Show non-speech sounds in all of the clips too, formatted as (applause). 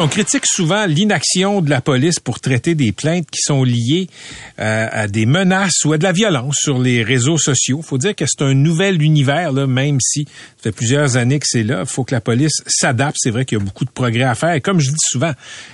On critique souvent l'inaction de la police pour traiter des plaintes qui sont liées euh, à des menaces ou à de la violence sur les réseaux sociaux. faut dire que c'est un nouvel univers, là, même si ça fait plusieurs années que c'est là. Faut que la police s'adapte. C'est vrai qu'il y a beaucoup de progrès à faire. Comme je dis souvent,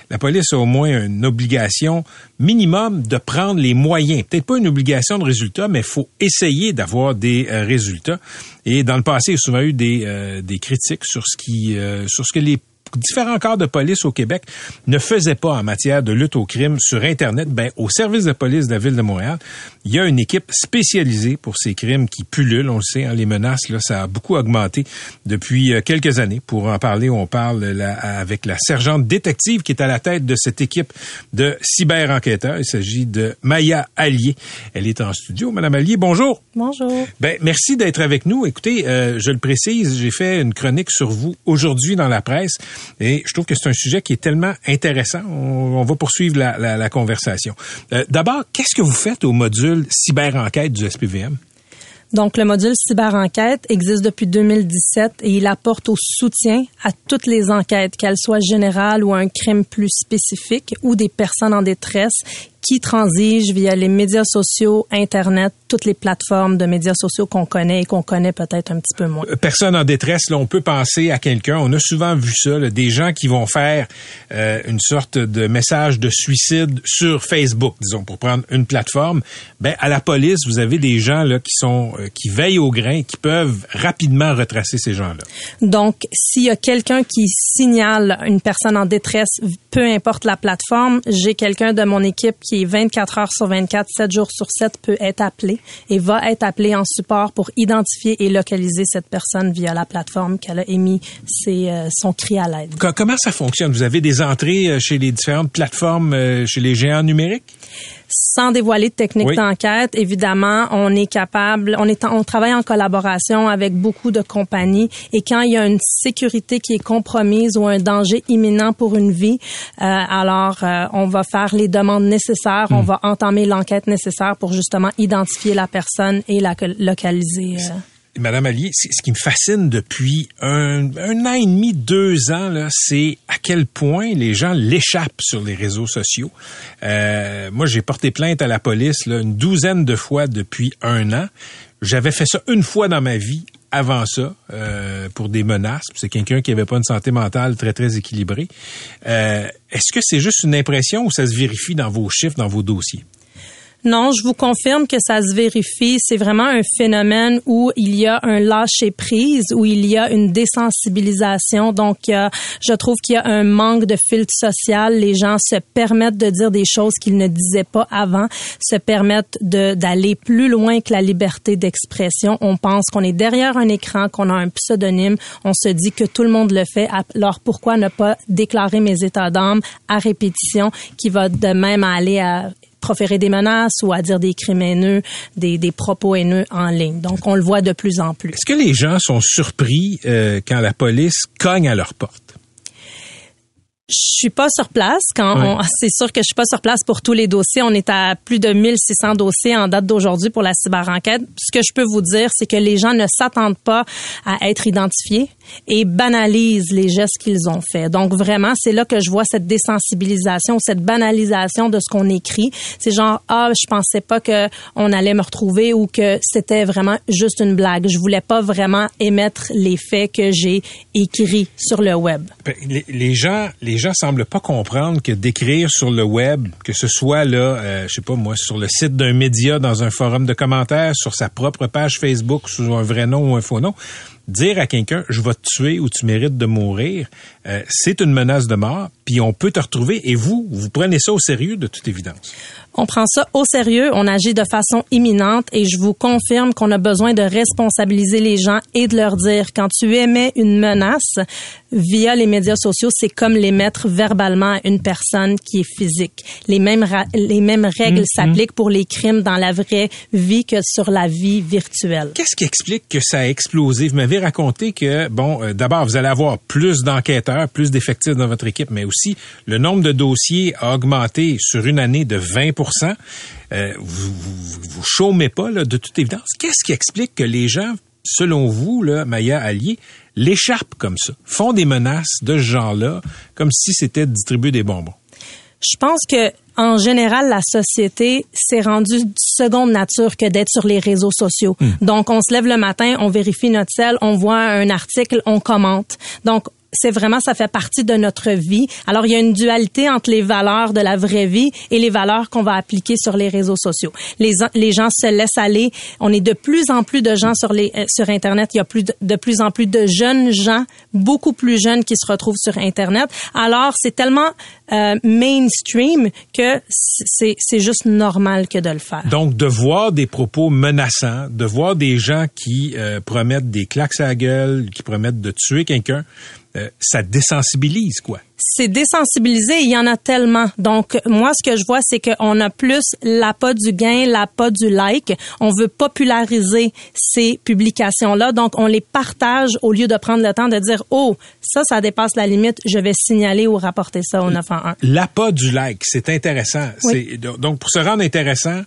la police a au moins une obligation minimum de prendre les moyens. Peut-être pas une obligation de résultat, mais il faut essayer d'avoir des euh, résultats. Et dans le passé, il y a souvent eu des, euh, des critiques sur ce qui, sur ce que les différents corps de police au Québec ne faisaient pas en matière de lutte au crime sur Internet, ben, au service de police de la Ville de Montréal, il y a une équipe spécialisée pour ces crimes qui pullulent. On le sait, hein, les menaces, là, ça a beaucoup augmenté depuis euh, quelques années. Pour en parler, on parle avec la sergente détective qui est à la tête de cette équipe de cyber-enquêteurs. Il s'agit de Maya Allier. Elle est en studio. Madame Allier, bonjour. Bonjour. Ben, merci d'être avec nous. Écoutez, euh, je le précise, j'ai fait une chronique sur vous aujourd'hui dans la presse. Et je trouve que c'est un sujet qui est tellement intéressant. On, va poursuivre la, conversation. Euh, d'abord, qu'est-ce que vous faites au module cyber-enquête du SPVM? Donc, le module cyber-enquête existe depuis 2017 et il apporte au soutien à toutes les enquêtes, qu'elles soient générales ou un crime plus spécifique ou des personnes en détresse qui transigent via les médias sociaux, Internet, toutes les plateformes de médias sociaux qu'on connaît et qu'on connaît peut-être un petit peu moins. Euh, personne en détresse, là, on peut penser à quelqu'un. On a souvent vu ça, des gens qui vont faire euh, une sorte de message de suicide sur Facebook, disons, pour prendre une plateforme. Ben, à la police, vous avez des gens là qui sont euh, qui veillent au grain, qui peuvent rapidement retracer ces gens-là. Donc, s'il y a quelqu'un qui signale une personne en détresse, peu importe la plateforme, j'ai quelqu'un de mon équipe qui 24 heures sur 24, 7 jours sur 7 peut être appelé et va être appelé en support pour identifier et localiser cette personne via la plateforme qu'elle a émis euh, son cri à l'aide. Comment ça fonctionne? Vous avez des entrées euh, chez les différentes plateformes, euh, chez les géants numériques? Sans dévoiler de technique d'enquête, évidemment, on est capable, on est, on travaille en collaboration avec beaucoup de compagnies et quand il y a une sécurité qui est compromise ou un danger imminent pour une vie, euh, alors euh, on va faire les demandes nécessaires, on hmm. va entamer l'enquête nécessaire pour justement identifier la personne et la localiser. Euh. Madame Allier, ce qui me fascine depuis un, an et demi, deux ans, là, c'est à quel point les gens l'échappent sur les réseaux sociaux. Euh, moi, j'ai porté plainte à la police une douzaine de fois depuis un an. J'avais fait ça une fois dans ma vie avant ça euh, pour des menaces. C'est quelqu'un qui avait pas une santé mentale très très équilibrée. Euh, est-ce que c'est juste une impression ou ça se vérifie dans vos chiffres, dans vos dossiers? Non, je vous confirme que ça se vérifie. C'est vraiment un phénomène où il y a un lâcher prise, où il y a une désensibilisation. Donc, je trouve qu'il y a un manque de filtre social. Les gens se permettent de dire des choses qu'ils ne disaient pas avant, se permettent d'aller plus loin que la liberté d'expression. On pense qu'on est derrière un écran, qu'on a un pseudonyme. On se dit que tout le monde le fait. Alors, pourquoi ne pas déclarer mes états d'âme à répétition, qui va de même aller à proférer des menaces ou à dire des crimes haineux, des, des propos haineux en ligne. Donc, on le voit de plus en plus. Est-ce que les gens sont surpris euh, quand la police cogne à leur porte? Je suis pas sur place quand (laughs) c'est sûr que je suis pas sur place pour tous les dossiers. On est à plus de 1600 dossiers en date d'aujourd'hui pour la cyberenquête. Ce que je peux vous dire, c'est que les gens ne s'attendent pas à être identifiés et banalisent les gestes qu'ils ont faits. Donc vraiment, c'est là que je vois cette désensibilisation, cette banalisation de ce qu'on écrit. C'est genre ah, je pensais pas que on allait me retrouver ou que c'était vraiment juste une blague. Je voulais pas vraiment émettre les faits que j'ai écrits sur le web. Ben, les, les gens les les gens semblent pas comprendre que d'écrire sur le web, que ce soit là, euh, je sais pas moi, sur le site d'un média, dans un forum de commentaires, sur sa propre page Facebook, sous un vrai nom ou un faux nom, dire à quelqu'un je vais te tuer ou tu mérites de mourir, euh, c'est une menace de mort, puis on peut te retrouver et vous, vous prenez ça au sérieux de toute évidence. On prend ça au sérieux, on agit de façon imminente et je vous confirme qu'on a besoin de responsabiliser les gens et de leur dire quand tu émets une menace via les médias sociaux, c'est comme les mettre verbalement à une personne qui est physique. Les mêmes les mêmes règles Mm-hmm. s'appliquent pour les crimes dans la vraie vie que sur la vie virtuelle. Qu'est-ce qui explique que ça a explosé? Vous m'avez raconté que, bon, euh, d'abord, vous allez avoir plus d'enquêteurs, plus d'effectifs dans votre équipe, mais aussi le nombre de dossiers a augmenté sur une année de 20 euh, vous, vous chômez pas, là, de toute évidence. Qu'est-ce qui explique que les gens, selon vous, là, Maya Allier, l'échappent comme ça, font des menaces de ce genre-là, comme si c'était de distribuer des bonbons? Je pense que en général, la société s'est rendue de seconde nature que d'être sur les réseaux sociaux. Donc, on se lève le matin, on vérifie notre cell, on voit un article, on commente. Donc, c'est vraiment, ça fait partie de notre vie. Alors, il y a une dualité entre les valeurs de la vraie vie et les valeurs qu'on va appliquer sur les réseaux sociaux. Les, gens se laissent aller. On est de plus en plus de gens sur les euh, sur Internet. Il y a plus de, de plus en plus de jeunes gens, beaucoup plus jeunes, qui se retrouvent sur Internet. Alors, c'est tellement euh, mainstream que c'est c'est juste normal que de le faire. Donc, de voir des propos menaçants, de voir des gens qui euh, promettent des claques à la gueule, qui promettent de tuer quelqu'un, ça désensibilise, quoi. C'est désensibilisé, il y en a tellement. Donc, moi, ce que je vois, c'est qu'on a plus l'appât du gain, l'appât du like. On veut populariser ces publications-là. Donc, on les partage au lieu de prendre le temps de dire, oh, ça, ça dépasse la limite, je vais signaler ou rapporter ça au 911. L'appât du like, c'est intéressant. Oui. Donc, pour se rendre intéressant,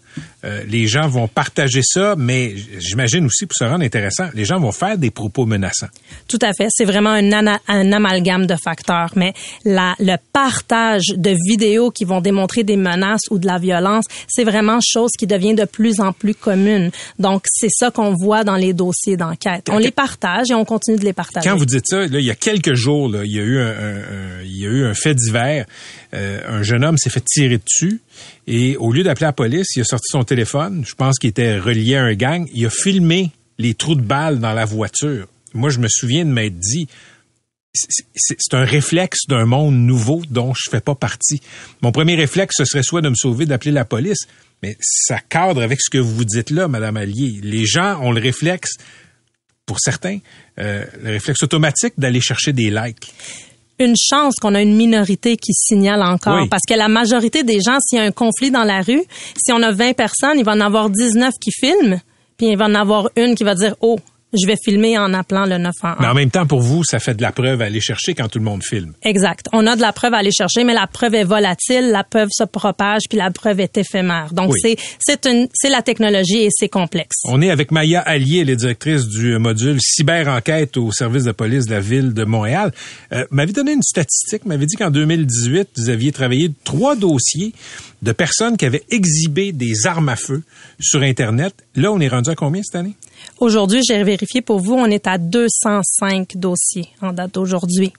euh, les gens vont partager ça, mais j'imagine aussi, pour se rendre intéressant, les gens vont faire des propos menaçants. Tout à fait. C'est vraiment un, amalgame de facteurs. Mais la, le partage de vidéos qui vont démontrer des menaces ou de la violence, c'est vraiment chose qui devient de plus en plus commune. Donc, c'est ça qu'on voit dans les dossiers d'enquête. On les partage et on continue de les partager. Quand vous dites ça, là, il y a quelques jours, là, il y a eu un, un- un- il y a eu un fait divers. Euh, un jeune homme s'est fait tirer dessus et au lieu d'appeler la police, il a sorti son téléphone. Je pense qu'il était relié à un gang. Il a filmé les trous de balles dans la voiture. Moi, je me souviens de m'être dit, c'est- un réflexe d'un monde nouveau dont je fais pas partie. Mon premier réflexe, ce serait soit de me sauver, d'appeler la police. Mais ça cadre avec ce que vous dites là, Madame Allier. Les gens ont le réflexe, pour certains, euh, le réflexe automatique d'aller chercher des likes. une chance qu'on a une minorité qui signale encore. Oui. Parce que la majorité des gens, s'il y a un conflit dans la rue, si on a 20 personnes, il va en avoir 19 qui filment, puis il va en avoir une qui va dire, oh, je vais filmer en appelant le 911. Mais en même temps, pour vous, ça fait de la preuve à aller chercher quand tout le monde filme. Exact. On a de la preuve à aller chercher, mais la preuve est volatile, la preuve se propage, puis la preuve est éphémère. Donc Oui. c'est c'est une c'est la technologie et c'est complexe. On est avec Maya Allier, est directrice du module cyber-enquête au service de police de la ville de Montréal. Euh, m'avait donné une statistique, m'avait dit qu'en 2018, vous aviez travaillé trois dossiers de personnes qui avaient exhibé des armes à feu sur Internet. Là, on est rendu à combien cette année? Aujourd'hui, j'ai vérifié pour vous, on est à 205 dossiers en date d'aujourd'hui.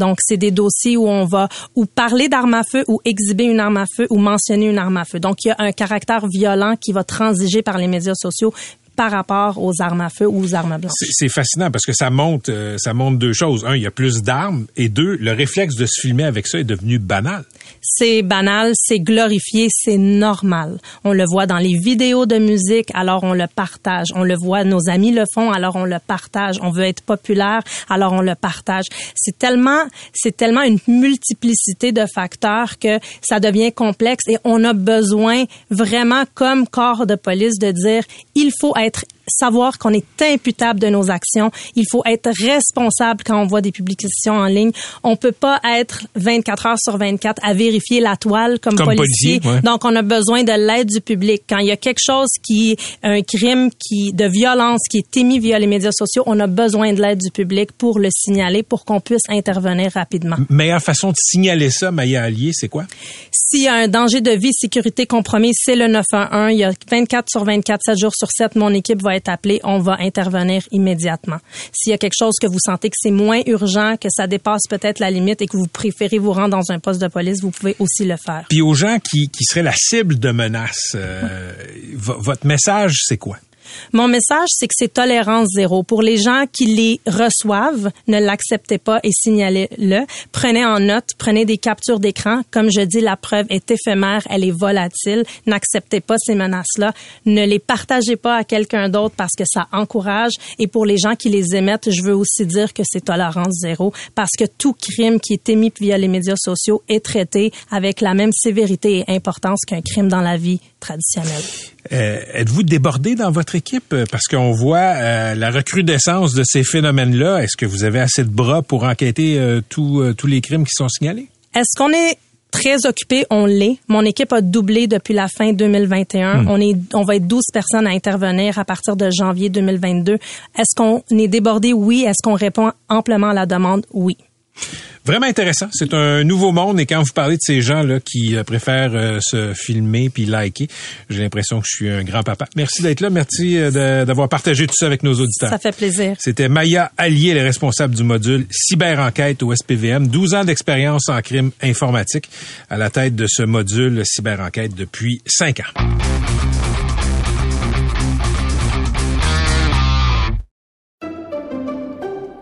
Donc, c'est des dossiers où on va ou parler d'armes à feu ou exhiber une arme à feu ou mentionner une arme à feu. Donc, il y a un caractère violent qui va transiger par les médias sociaux par rapport aux armes à feu ou aux armes blanches. C'est- C'est fascinant parce que ça montre, euh, ça montre deux choses. Un, il y a plus d'armes et deux, le réflexe de se filmer avec ça est devenu banal. C'est banal, c'est glorifié, c'est normal. On le voit dans les vidéos de musique, alors on le partage. On le voit, nos amis le font, alors on le partage. On veut être populaire, alors on le partage. C'est tellement, c'est tellement une multiplicité de facteurs que ça devient complexe et on a besoin vraiment comme corps de police de dire, il faut être être savoir qu'on est imputable de nos actions. Il faut être responsable quand on voit des publications en ligne. On peut pas être 24 heures sur 24 à vérifier la toile comme, Comme policier. policier, ouais. Donc, on a besoin de l'aide du public. Quand il y a quelque chose qui, un crime qui, de violence qui est émis via les médias sociaux, on a besoin de l'aide du public pour le signaler, pour qu'on puisse intervenir rapidement. Meilleure façon de signaler ça, Maya Allier, c'est quoi? S'il y a un danger de vie, sécurité compromis, c'est le 911. Il y a 24 sur 24, 7 jours sur 7, mon équipe va être appelée. On va intervenir immédiatement. S'il y a quelque chose que vous sentez que c'est moins urgent, que ça dépasse peut-être la limite et que vous préférez vous rendre dans un poste de police, vous pouvez aussi le faire. Puis aux gens qui, qui seraient la cible de menaces, euh, vo- votre message, c'est quoi? Mon message, c'est que c'est tolérance zéro. Pour les gens qui les reçoivent, ne l'acceptez pas et signalez-le. Prenez en note, prenez des captures d'écran. Comme je dis, la preuve est éphémère, elle est volatile. N'acceptez pas ces menaces-là. Ne les partagez pas à quelqu'un d'autre parce que ça encourage. Et pour les gens qui les émettent, je veux aussi dire que c'est tolérance zéro parce que tout crime qui est émis via les médias sociaux est traité avec la même sévérité et importance qu'un crime dans la vie traditionnelle. Euh, êtes-vous débordé dans votre équipe? Parce qu'on voit euh, la recrudescence de ces phénomènes-là. Est-ce que vous avez assez de bras pour enquêter euh, tous tous les crimes qui sont signalés? Est-ce qu'on est très occupé, on l'est. Mon équipe a doublé depuis la fin 2021. On est, on va être 12 personnes à intervenir à partir de janvier 2022. Est-ce qu'on est débordé? Oui. Est-ce qu'on répond amplement à la demande? Oui. Vraiment intéressant. C'est un nouveau monde et quand vous parlez de ces gens là qui euh, préfèrent euh, se filmer puis liker, j'ai l'impression que je suis un grand papa. Merci d'être là. Merci euh, d'avoir partagé tout ça avec nos auditeurs. Ça fait plaisir. C'était Maya Allier, le responsable du module cyber-enquête au SPVM. 12 ans d'expérience en crime informatique à la tête de ce module cyber-enquête depuis 5 ans.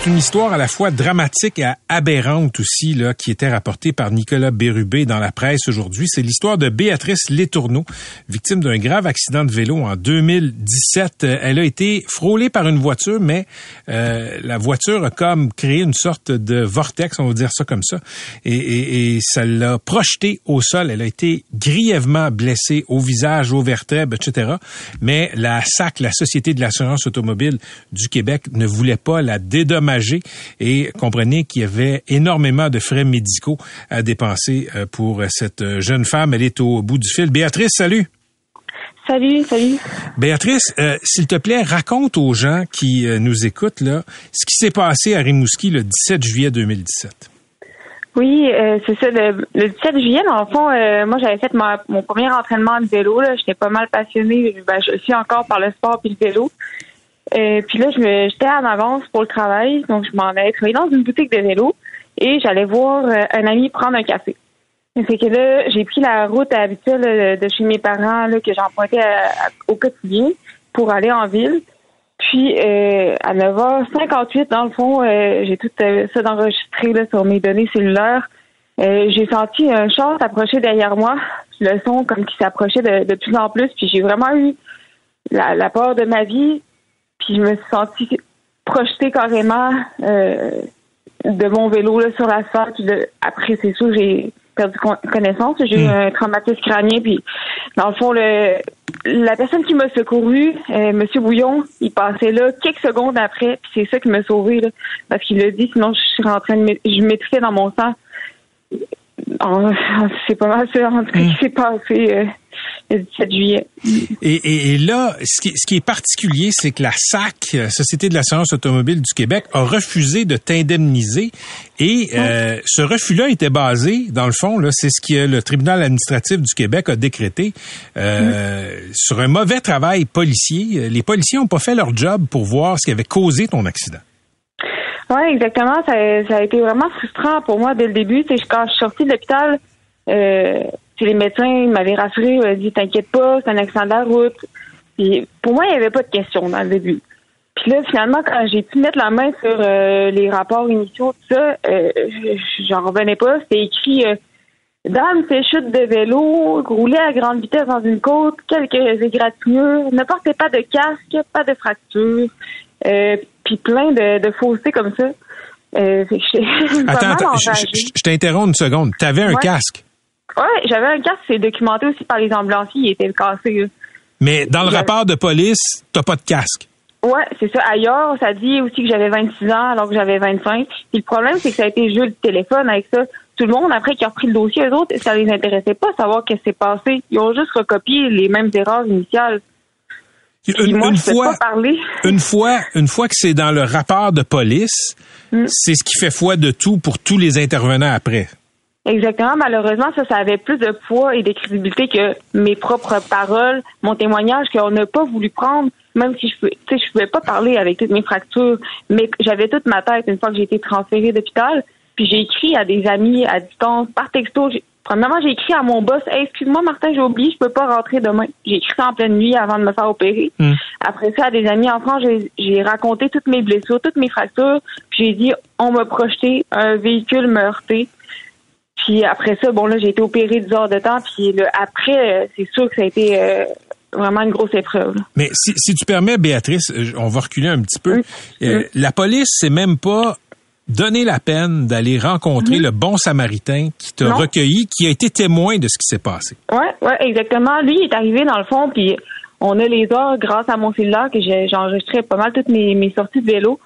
C'est une histoire à la fois dramatique et aberrante aussi, là, qui était rapportée par Nicolas Bérubé dans la presse aujourd'hui. C'est l'histoire de Béatrice Létourneau, victime d'un grave accident de vélo en 2017. Elle a été frôlée par une voiture, mais euh, la voiture a comme créé une sorte de vortex, on va dire ça comme ça, et, et, et ça l'a projetée au sol. Elle a été grièvement blessée au visage, aux vertèbres, etc. Mais la SAC, la Société de l'assurance automobile du Québec, ne voulait pas la dédommager et comprenez qu'il y avait énormément de frais médicaux à dépenser euh, pour cette jeune femme. Elle est au bout du fil. Béatrice, salut. Salut, salut. Béatrice, euh, s'il te plaît, raconte aux gens qui euh, nous écoutent là ce qui s'est passé à Rimouski le 17 juillet 2017. Oui, c'est ça. Le, 17 juillet, dans le fond, moi j'avais fait mon premier entraînement de vélo. J'étais pas mal passionnée. Ben, je suis encore par le sport et le vélo. Euh, puis là, j'étais en avance pour le travail, donc je m'en allais travailler dans une boutique de vélo et j'allais voir euh, un ami prendre un café. C'est que là, j'ai pris la route habituelle de chez mes parents là, que j'empruntais au quotidien pour aller en ville. Puis euh, à 9h58, dans le fond, j'ai tout ça d'enregistré sur mes données cellulaires. j'ai senti un char s'approcher derrière moi, le son comme qui s'approchait de, plus en plus. Puis j'ai vraiment eu la peur de ma vie. Puis je me suis sentie projetée carrément euh, de mon vélo là, sur l'asphalte. Après, c'est sûr, j'ai perdu connaissance. J'ai eu hmm. un traumatisme crânien. Puis, dans le fond, le, la personne qui m'a secouru, euh, Monsieur Bouillon, il passait là quelques secondes après. Puis c'est ça qui m'a sauvé là, parce qu'il a dit. Sinon, je suis en train de, je m'étouffais dans mon sang. C'est pas mal ça, en tout cas, qui hmm. s'est passé. Euh, le 17 juillet. Et, et, là, ce qui, ce qui, est particulier, c'est que la SAC, Société de l'assurance automobile du Québec, a refusé de t'indemniser. Et euh, ce refus-là était basé, dans le fond, là, c'est ce que le tribunal administratif du Québec a décrété, euh, sur un mauvais travail policier. Les policiers n'ont pas fait leur job pour voir ce qui avait causé ton accident. Oui, exactement. Ça, ça, a été vraiment frustrant pour moi dès le début. quand je suis sortie de l'hôpital, euh, les médecins m'avaient rassuré, ils m'avaient dit T'inquiète pas, c'est un accident de la route. Puis pour moi, il n'y avait pas de question dans le début. Puis là, finalement, quand j'ai pu mettre la main sur euh, les rapports initiaux, tout ça, euh, j'en revenais pas. C'était écrit euh, Dame fait chute de vélo, rouler à grande vitesse dans une côte, quelques égratignures, ne portez pas de casque, pas de fracture, euh, puis plein de, de faussetés comme ça. (laughs) attends, attends je, t'interromps une seconde. T'avais un casque? Oui, j'avais un casque, c'est documenté aussi par les ambulanciers, il était cassé. Mais dans le rapport de police, t'as pas de casque. Ouais, c'est ça. Ailleurs, ça dit aussi que j'avais 26 ans alors que j'avais 25. Puis le problème, c'est que ça a été joué le téléphone avec ça. tout le monde, après qui a repris le dossier, eux autres, ça les intéressait pas savoir qu'est-ce qui s'est passé. Ils ont juste recopié les mêmes erreurs initiales. Une, moi, fois, (laughs) une fois, une fois que c'est dans le rapport de police, Mm. c'est ce qui fait foi de tout pour tous les intervenants après. Exactement. Malheureusement, ça, ça avait plus de poids et de crédibilité que mes propres paroles, mon témoignage qu'on n'a pas voulu prendre, même si je je pouvais pas parler avec toutes mes fractures, mais j'avais toute ma tête une fois que j'ai été transférée d'hôpital. Puis j'ai écrit à des amis à distance, par texto. Premièrement, j'ai écrit à mon boss, Hey, excuse-moi Martin, j'ai oublié, je peux pas rentrer demain. J'ai écrit ça en pleine nuit avant de me faire opérer. Mm. Après ça, à des amis en France, j'ai- raconté toutes mes blessures, toutes mes fractures. Puis j'ai dit, on m'a projeté, un véhicule m'a heurté. Puis après ça, bon là, j'ai été opérée 10 heures de temps. Puis le, après, c'est sûr que ça a été euh, vraiment une grosse épreuve. Mais si, si tu permets, Béatrice, on va reculer un petit peu. Euh, La police, c'est même pas donné la peine d'aller rencontrer le bon samaritain qui t'a recueilli, qui a été témoin de ce qui s'est passé. Ouais, ouais, exactement. Lui, il est arrivé dans le fond, puis on a les heures grâce à mon cellulaire que enregistré pas mal toutes mes, mes sorties de vélo.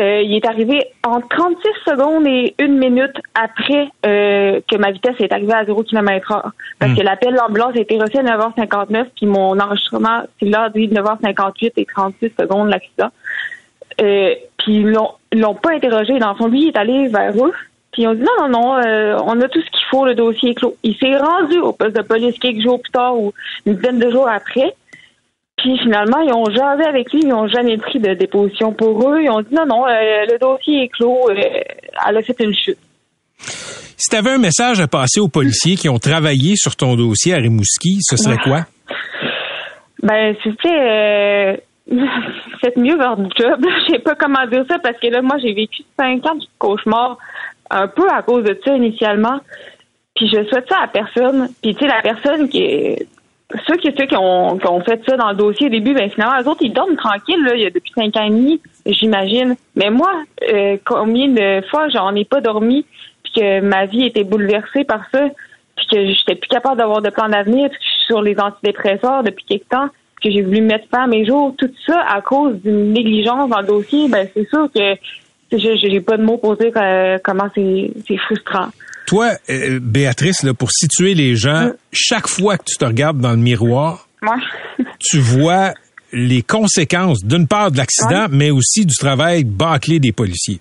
Euh, il est arrivé en 36 secondes et une minute après euh, que ma vitesse est arrivée à 0 km heure. Parce que l'appel d'ambulance a été reçu à 9h59, puis mon enregistrement cellulaire dit 9h58 et 36 secondes l'accident. Euh, puis ils l'ont l'ont pas interrogé. Dans le fond, lui, il est allé vers eux. Puis ils ont dit non, non, non, euh, on a tout ce qu'il faut, le dossier est clos. Il s'est rendu au poste de police quelques jours plus tard ou une dizaine de jours après. Puis finalement, ils ont jasé avec lui, ils ont jamais pris de déposition pour eux. Ils ont dit non, non, euh, le dossier est clos, elle a fait une chute. Si tu avais un message à passer aux policiers qui ont travaillé sur ton dossier à Rimouski, ce serait (laughs) quoi? Ben, c'était (laughs) faites mieux votre job. (laughs) Je sais pas comment dire ça parce que là, moi, j'ai vécu cinq ans de cauchemar un peu à cause de ça initialement. Puis je souhaite ça à personne. Puis tu sais, la personne qui est ceux qui, ceux qui ont, qui ont fait ça dans le dossier au début, ben finalement, eux autres, ils dorment tranquilles, là, il y a depuis cinq ans et demi, j'imagine. Mais moi, euh, combien de fois j'en ai pas dormi, puis que ma vie était bouleversée par ça, puis que j'étais plus capable d'avoir de plan d'avenir, puis que je suis sur les antidépresseurs depuis quelque temps, que j'ai voulu mettre fin à mes jours, tout ça à cause d'une négligence dans le dossier, ben c'est sûr que je j'ai pas de mots pour dire euh, comment c'est frustrant. Toi, euh, Béatrice, là, pour situer les gens, Mm. chaque fois que tu te regardes dans le miroir, (laughs) tu vois les conséquences, d'une part de l'accident, mais aussi du travail bâclé des policiers.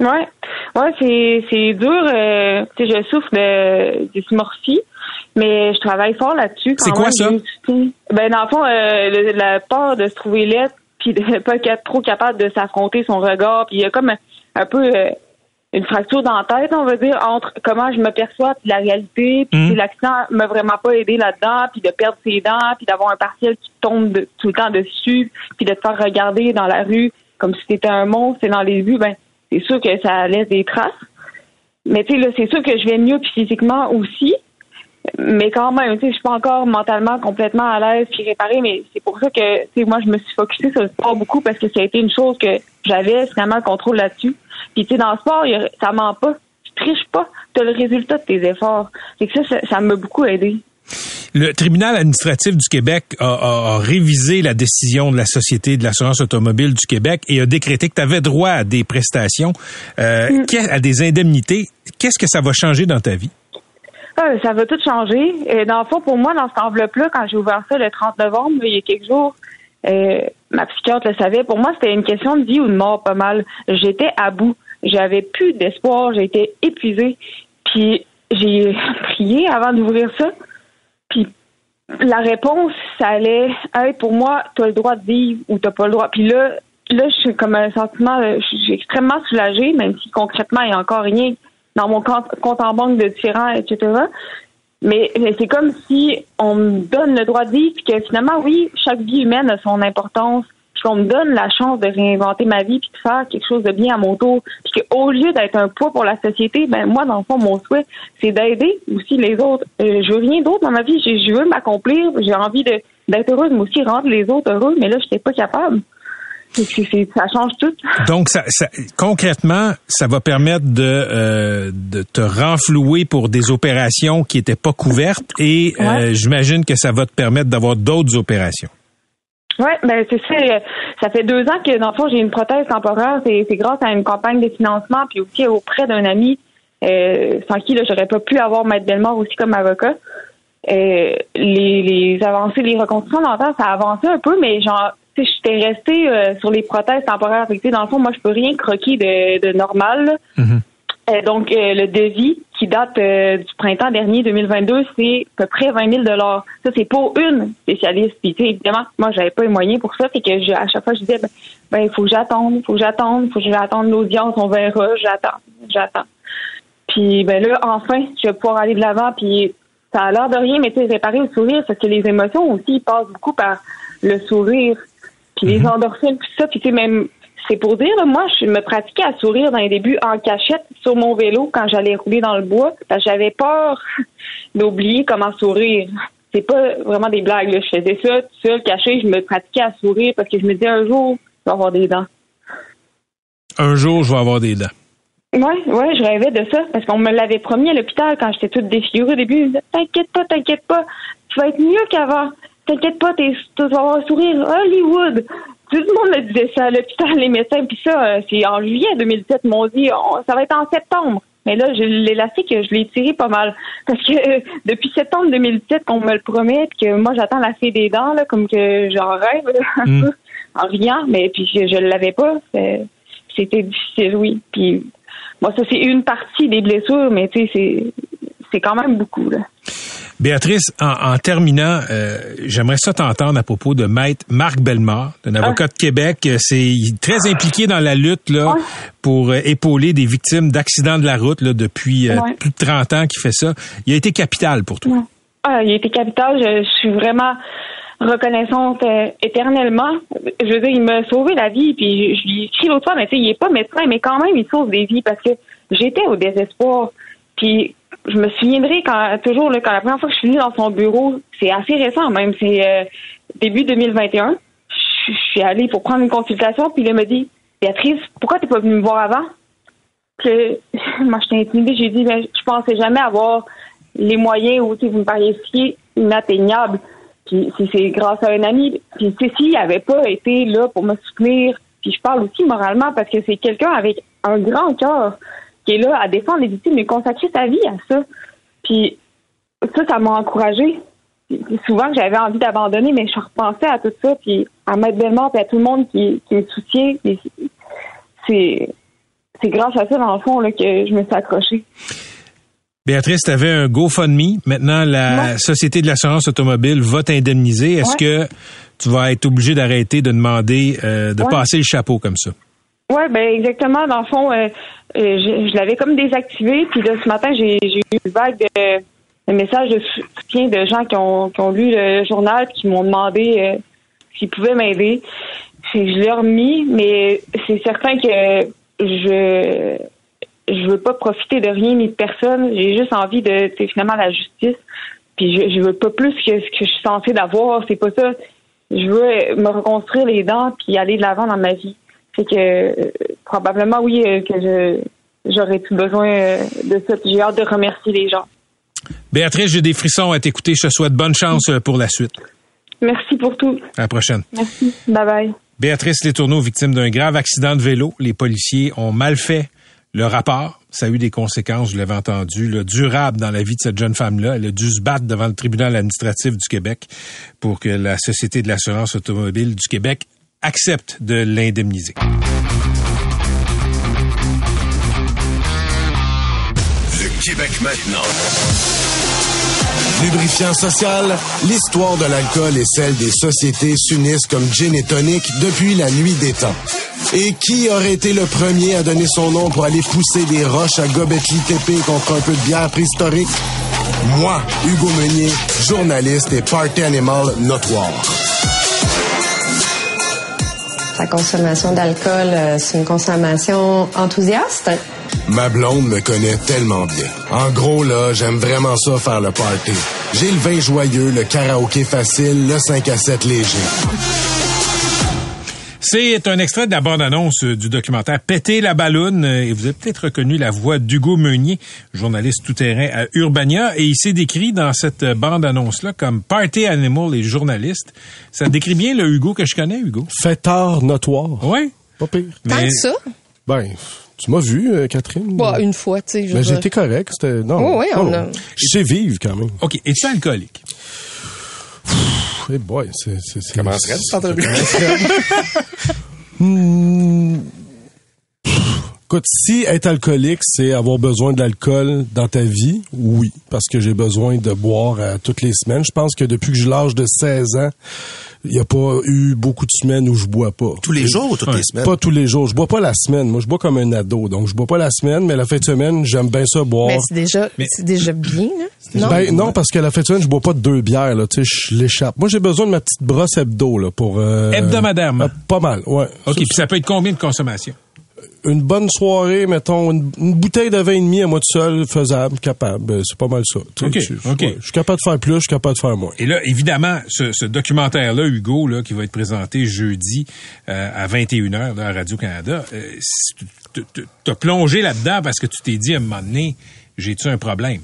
Ouais, ouais, c'est c'est dur. euh, je souffre de dysmorphie, mais je travaille fort là-dessus. quand C'est quoi ça? Ben dans le fond, euh, le- la peur de se trouver laide, puis de (laughs) pas être trop capable de s'affronter son regard, puis il y a comme un, peu euh, une fracture dans la tête, on va dire, entre comment je me perçois puis la réalité, puis si l'accident m'a vraiment pas aidé là-dedans, puis de perdre ses dents, puis d'avoir un partiel qui tombe de- tout le temps dessus, puis de te faire regarder dans la rue comme si t'étais un monstre et dans les vues, ben c'est sûr que ça laisse des traces. Mais tu sais, là, c'est sûr que je vais mieux physiquement aussi. Mais quand même, tu sais, je suis pas encore mentalement complètement à l'aise puis réparée, mais c'est pour ça que, tu sais, moi, je me suis focusée sur le sport beaucoup parce que ça a été une chose que j'avais finalement le contrôle là-dessus. Puis, tu sais, dans le sport, a- ça ment pas. Tu triches pas. Tu as le résultat de tes efforts. C'est que ça, ça, m'a beaucoup aidé. Le tribunal administratif du Québec a, a- a révisé la décision de la Société de l'assurance automobile du Québec et a décrété que tu avais droit à des prestations, euh, qu'est- à des indemnités. Qu'est-ce que ça va changer dans ta vie? Ça va tout changer. Et dans le fond, pour moi, dans cette enveloppe-là, quand j'ai ouvert ça le 30 novembre, il y a quelques jours, euh, ma psychiatre le savait. Pour moi, c'était une question de vie ou de mort, pas mal. J'étais à bout. J'avais plus d'espoir. J'étais épuisée. Puis j'ai (laughs) prié avant d'ouvrir ça. Puis la réponse, ça allait pour moi, tu as le droit de vivre ou t'as pas le droit. Puis là, là, je suis comme un sentiment, euh, je suis extrêmement soulagée, même si concrètement, il n'y a encore rien dans mon compte, en banque de différents, etc. Mais, c'est comme si on me donne le droit de vivre, que finalement, oui, chaque vie humaine a son importance, puis qu'on me donne la chance de réinventer ma vie, puis de faire quelque chose de bien à mon tour, puis qu'au lieu d'être un poids pour la société, ben moi, dans le fond, mon souhait, c'est d'aider aussi les autres. Euh, je veux rien d'autre dans ma vie, je, je veux m'accomplir, j'ai envie de d'être heureuse, mais aussi rendre les autres heureux, mais là, je n'étais pas capable. Ça change tout. (laughs) Donc, ça, ça- concrètement, ça va permettre de, euh, de te renflouer pour des opérations qui n'étaient pas couvertes et euh, j'imagine que ça va te permettre d'avoir d'autres opérations. Oui, ben c'est ça. euh, Ça fait deux ans que dans le fond j'ai une prothèse temporaire. C'est grâce à une campagne de financement puis aussi auprès d'un ami euh, sans qui j'aurais pas pu avoir Maître Bellemare aussi comme avocat. Euh, les, les avancées, les reconstructions dentaires, ça a avancé un peu, mais genre, j'étais restée euh, sur les prothèses temporaires. Sais, dans le fond, moi, je peux rien croquer de, de normal. là. Euh, donc, euh, le devis qui date du printemps dernier 2022, c'est à peu près 20 000 Ça, c'est pour une spécialiste. Puis, tu sais, évidemment, moi, j'avais pas les moyens pour ça. Fait que je, à chaque fois, je disais, ben, ben, il faut que j'attende, il faut que j'attende, il faut que j'attende l'audience, on verra, j'attends, j'attends. Puis, ben là, enfin, je vais pouvoir aller de l'avant. Puis, ça a l'air de rien, mais tu sais, réparer le sourire, parce que les émotions aussi, passent beaucoup par le sourire. Puis les endorphines, puis ça, puis tu sais, même, c'est pour dire, là, moi, je me pratiquais à sourire dans les débuts en cachette sur mon vélo quand j'allais rouler dans le bois, parce que j'avais peur (laughs) d'oublier comment sourire. C'est pas vraiment des blagues, là. Je faisais ça tout seul, caché, je me pratiquais à sourire parce que je me disais un jour, je vais avoir des dents. Un jour, je vais avoir des dents. Ouais, ouais, je rêvais de ça parce qu'on me l'avait promis à l'hôpital quand j'étais toute défigurée au début. T'inquiète pas, t'inquiète pas, tu vas être mieux qu'avant. T'inquiète pas, t'es- tu vas avoir un sourire Hollywood. Tout le monde me disait ça à l'hôpital, les médecins. Puis ça, euh, c'est en juillet 2007, ils m'ont dit, on- ça va être en septembre. Mais là, j'ai l'élastique, je l'ai tiré pas mal. Parce que euh, (laughs) depuis septembre 2017 qu'on me le promet, puis que moi, j'attends la fée des dents, là, comme que j'en rêve, là, Mm. (laughs) en riant. Mais puis je, je l'avais pas. C'était difficile, oui. Puis moi, ça, c'est une partie des blessures, mais tu sais, c'est, c'est quand même beaucoup, là. Béatrice, en, en terminant, euh, j'aimerais ça t'entendre à propos de Maître Marc Bellemare, un avocat de Québec. Euh, C'est très impliqué dans la lutte là, pour euh, épauler des victimes d'accidents de la route là, depuis euh, plus de 30 ans qu'il fait ça. Il a été capital pour toi. Ah, il a été capital. Je, je suis vraiment reconnaissante euh, éternellement. Je veux dire, il m'a sauvé la vie. Puis je, je lui ai écrit l'autre fois, mais tu sais, il est pas médecin, mais quand même, il sauve des vies parce que j'étais au désespoir. Puis je me souviendrai quand toujours là, quand la première fois que je suis venue dans son bureau, c'est assez récent même, c'est euh, début 2021. Je, suis allée pour prendre une consultation, puis il m'a dit Béatrice, pourquoi t'es pas venue me voir avant? que (laughs) moi j'étais intimidée, j'ai dit ben, je pensais jamais avoir les moyens sais, vous me paraissiez inatteignable. Puis c'est- grâce à un ami. Puis tu s'il n'avait pas été là pour me soutenir, puis je parle aussi moralement parce que c'est quelqu'un avec un grand cœur qui est là à défendre les victimes, mais consacrer sa vie à ça. Puis ça, ça m'a encouragée. Puis souvent j'avais envie d'abandonner, mais je repensais à tout ça, puis à Maître Bellemare, puis à tout le monde qui, qui me soutient. C'est c'est grâce à ça, dans le fond, là, que je me suis accrochée. Béatrice, tu avais un GoFundMe. Maintenant, la Ouais. Société de l'assurance automobile va t'indemniser. Est-ce Ouais. que tu vas être obligé d'arrêter de demander euh, de Ouais. passer le chapeau comme ça? Oui, ben exactement. Dans le fond, euh, je, je l'avais comme désactivé. Puis là, ce matin, j'ai eu une vague de, messages de soutien de gens qui ont, qui ont lu le journal qui m'ont demandé euh, s'ils pouvaient m'aider. Je l'ai remis, mais c'est certain que je je veux pas profiter de rien ni de personne. J'ai juste envie de finalement la justice. Puis je, je veux pas plus que ce que je suis censée d'avoir. C'est pas ça. Je veux me reconstruire les dents puis aller de l'avant dans ma vie. C'est que euh, probablement oui euh, que je j'aurais tout besoin euh, de ça. J'ai hâte de remercier les gens. Béatrice, j'ai des frissons à t'écouter. Je te souhaite bonne chance pour la suite. Merci pour tout. À la prochaine. Merci. Bye bye. Béatrice Letourneau, victime d'un grave accident de vélo. Les policiers ont mal fait le rapport. Ça a eu des conséquences, je l'avais entendu, là, durables dans la vie de cette jeune femme-là. Elle a dû se battre devant le tribunal administratif du Québec pour que la Société de l'assurance automobile du Québec accepte de l'indemniser. Le Québec maintenant. Lubrifiant social, l'histoire de l'alcool et celle des sociétés s'unissent comme gin et tonic depuis la nuit des temps. Et qui aurait été le premier à donner son nom pour aller pousser des roches à gobetti TP contre un peu de bière préhistorique? Moi, Hugo Meunier, journaliste et party animal notoire. La consommation d'alcool, euh, c'est une consommation enthousiaste. Ma blonde me connaît tellement bien. En gros, là, j'aime vraiment ça faire le party. J'ai le vin joyeux, le karaoké facile, le 5 à 7 léger. C'est un extrait de la bande-annonce euh, du documentaire Péter la balloune euh, et vous avez peut-être reconnu la voix d'Hugo Meunier, journaliste tout-terrain à Urbania et il s'est décrit dans cette euh, bande-annonce-là comme party animal et journaliste. Ça décrit bien le Hugo que je connais, Hugo? Fêtard notoire. Oui. Pas pire. Tant Mais- que ça. Ben, Tu m'as vu, euh, Catherine? Bah, une fois, tu sais. Mais été correct. C'était, non. Oui, oui, on non, a- non. Je sais vivre quand même. OK. Es-tu alcoolique? Hey boy, c'est, c'est, c'est- Commencerait cette entrevue. Hmm. Écoute, si être alcoolique, c'est avoir besoin d'alcool dans ta vie, oui, parce que j'ai besoin de boire euh, toutes les semaines. Je pense que depuis que j'ai l'âge de 16 ans, il n'y a pas eu beaucoup de semaines où je bois pas. Tous les jours ou toutes les semaines? Pas tous les jours. Je bois pas la semaine. Moi, je bois comme un ado. Donc, je bois pas la semaine, mais la fin de semaine, j'aime bien ça boire. Mais c'est déjà, c'est déjà bien, là. Non? Ben, non, parce que la fin de semaine, je bois pas deux bières, là. Tu sais, je l'échappe. Moi, j'ai besoin de ma petite brosse hebdo, là, pour, euh, Hebdomadairement. euh, pas mal, ouais. OK. Puis ça peut être combien de consommation? Une bonne soirée, mettons, une, une bouteille de vin et demi à moi tout seul, faisable, capable. Euh, C'est pas mal ça. Tu sais, OK, je- OK. ouais, Je suis capable de faire plus, je suis capable de faire moins. Et là, évidemment, ce, ce documentaire-là, Hugo, là, qui va être présenté jeudi euh, à 21h là, à Radio-Canada, euh, si tu- tu- tu as plongé là-dedans parce que tu t'es dit à un moment donné, j'ai-tu un problème?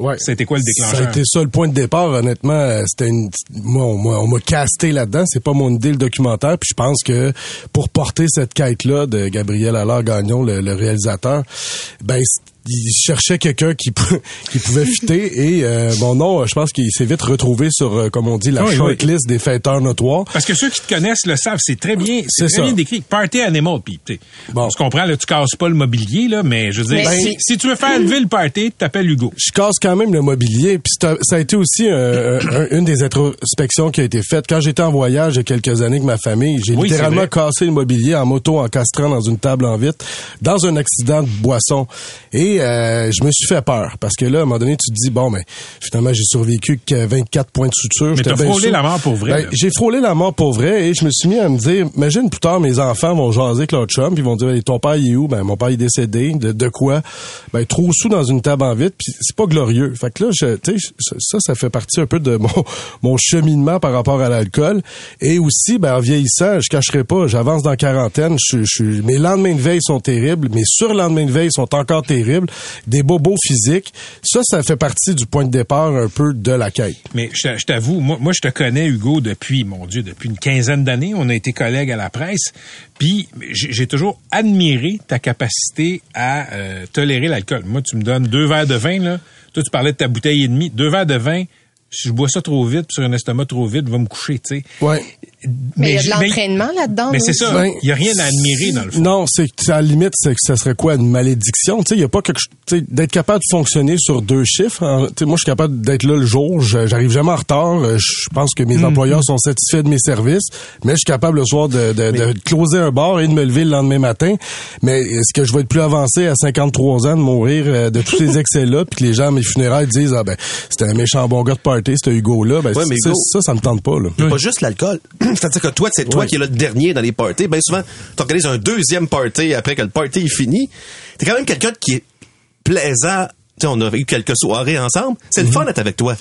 Ouais. C'était quoi le Ça déclencheur? a été ça le point de départ, honnêtement. euh, C'était une, moi, on m'a- on m'a casté là-dedans. C'est pas mon idée le documentaire. Puis je pense que pour porter cette quête-là de Gabriel Allard Gagnon, le, le réalisateur, ben il cherchait quelqu'un qui pou- (laughs) qui pouvait fitter et euh, mon nom, je pense qu'il s'est vite retrouvé sur, euh, comme on dit, la Oui, oui. shortlist des fêteurs notoires. Parce que ceux qui te connaissent le savent, c'est très bien, c'est C'est très ça. bien décrit. Party animal, puis tu sais, Bon. on se comprend, là, tu casses pas le mobilier, là, mais je veux dire, si, tu veux faire lever le party, t'appelles Hugo. je casse quand même le mobilier. Puis ça a été aussi euh, un- une des introspections qui a été faite. Quand j'étais en voyage il y a quelques années avec ma famille, j'ai Oui, littéralement cassé le mobilier en moto, en castrant dans une table en vitre, dans un accident de boisson. Et euh, je me suis fait peur. Parce que là, à un moment donné, tu te dis, bon, mais finalement, j'ai survécu que 24 points de suture. Mais t'as frôlé la mort pour vrai, Ben, j'ai frôlé la mort pour vrai et je me suis mis à me dire, imagine plus tard, mes enfants vont jaser avec leur chum, puis ils vont dire, ton père il est où? Ben, mon père il est décédé. De, de quoi? Ben, trop sous dans une table en vitre, puis c'est pas glorieux. Fait que là, je, tu sais, ça, ça fait partie un peu de mon, (laughs) mon cheminement par rapport à l'alcool. Et aussi, ben, en vieillissant, je cacherai pas, j'avance dans la quarantaine, je, je, mes lendemains de veille sont terribles, mes surlendemains de veille sont encore terribles, des bobos physiques. Ça, ça fait partie du point de départ un peu de la quête. Mais je t'a- je t'avoue, moi, moi, je te connais, Hugo, depuis, mon Dieu, depuis une quinzaine d'années. On a été collègues à la presse. Puis, j'ai toujours admiré ta capacité à euh, tolérer l'alcool. Moi, tu me donnes deux verres de vin, là. Toi, tu parlais de ta bouteille et demie. Deux verres de vin, si je bois ça trop vite, puis sur un estomac trop vite, je vais me coucher, tu sais. Ouais. Mais il y a de l'entraînement là-dedans. Mais c'est ça. Ben, Il y a rien à admirer dans le fond. Non, c'est que, à la limite, c'est que ça serait quoi une malédiction? Tu sais, il y a pas quelque chose- tu sais, d'être capable de fonctionner sur deux chiffres. hein. Tu sais, moi, je suis capable d'être là le jour. J'arrive jamais en retard. Euh, Je pense que mes Mm-hmm. employeurs sont satisfaits de mes services. Mais je suis capable le soir de, de, de closer un bar et de me lever le lendemain matin. Mais est-ce que je vais être plus avancé à 53 ans de mourir euh, de tous ces (laughs) excès-là, puis que les gens à mes funérailles disent ah ben c'était un méchant bon gars de party, c'était Hugo là. Ben Ouais, mais ça, Hugo- ça, ça me tente pas là. Pas juste l'alcool. (clears throat) C'est-à-dire que toi, c'est toi qui es le dernier dans les parties. Bien souvent, tu organises un deuxième party après que le party est fini. T'es quand même quelqu'un qui est plaisant. Tu sais, on a eu quelques soirées ensemble. C'est Mhm. le fun d'être avec toi.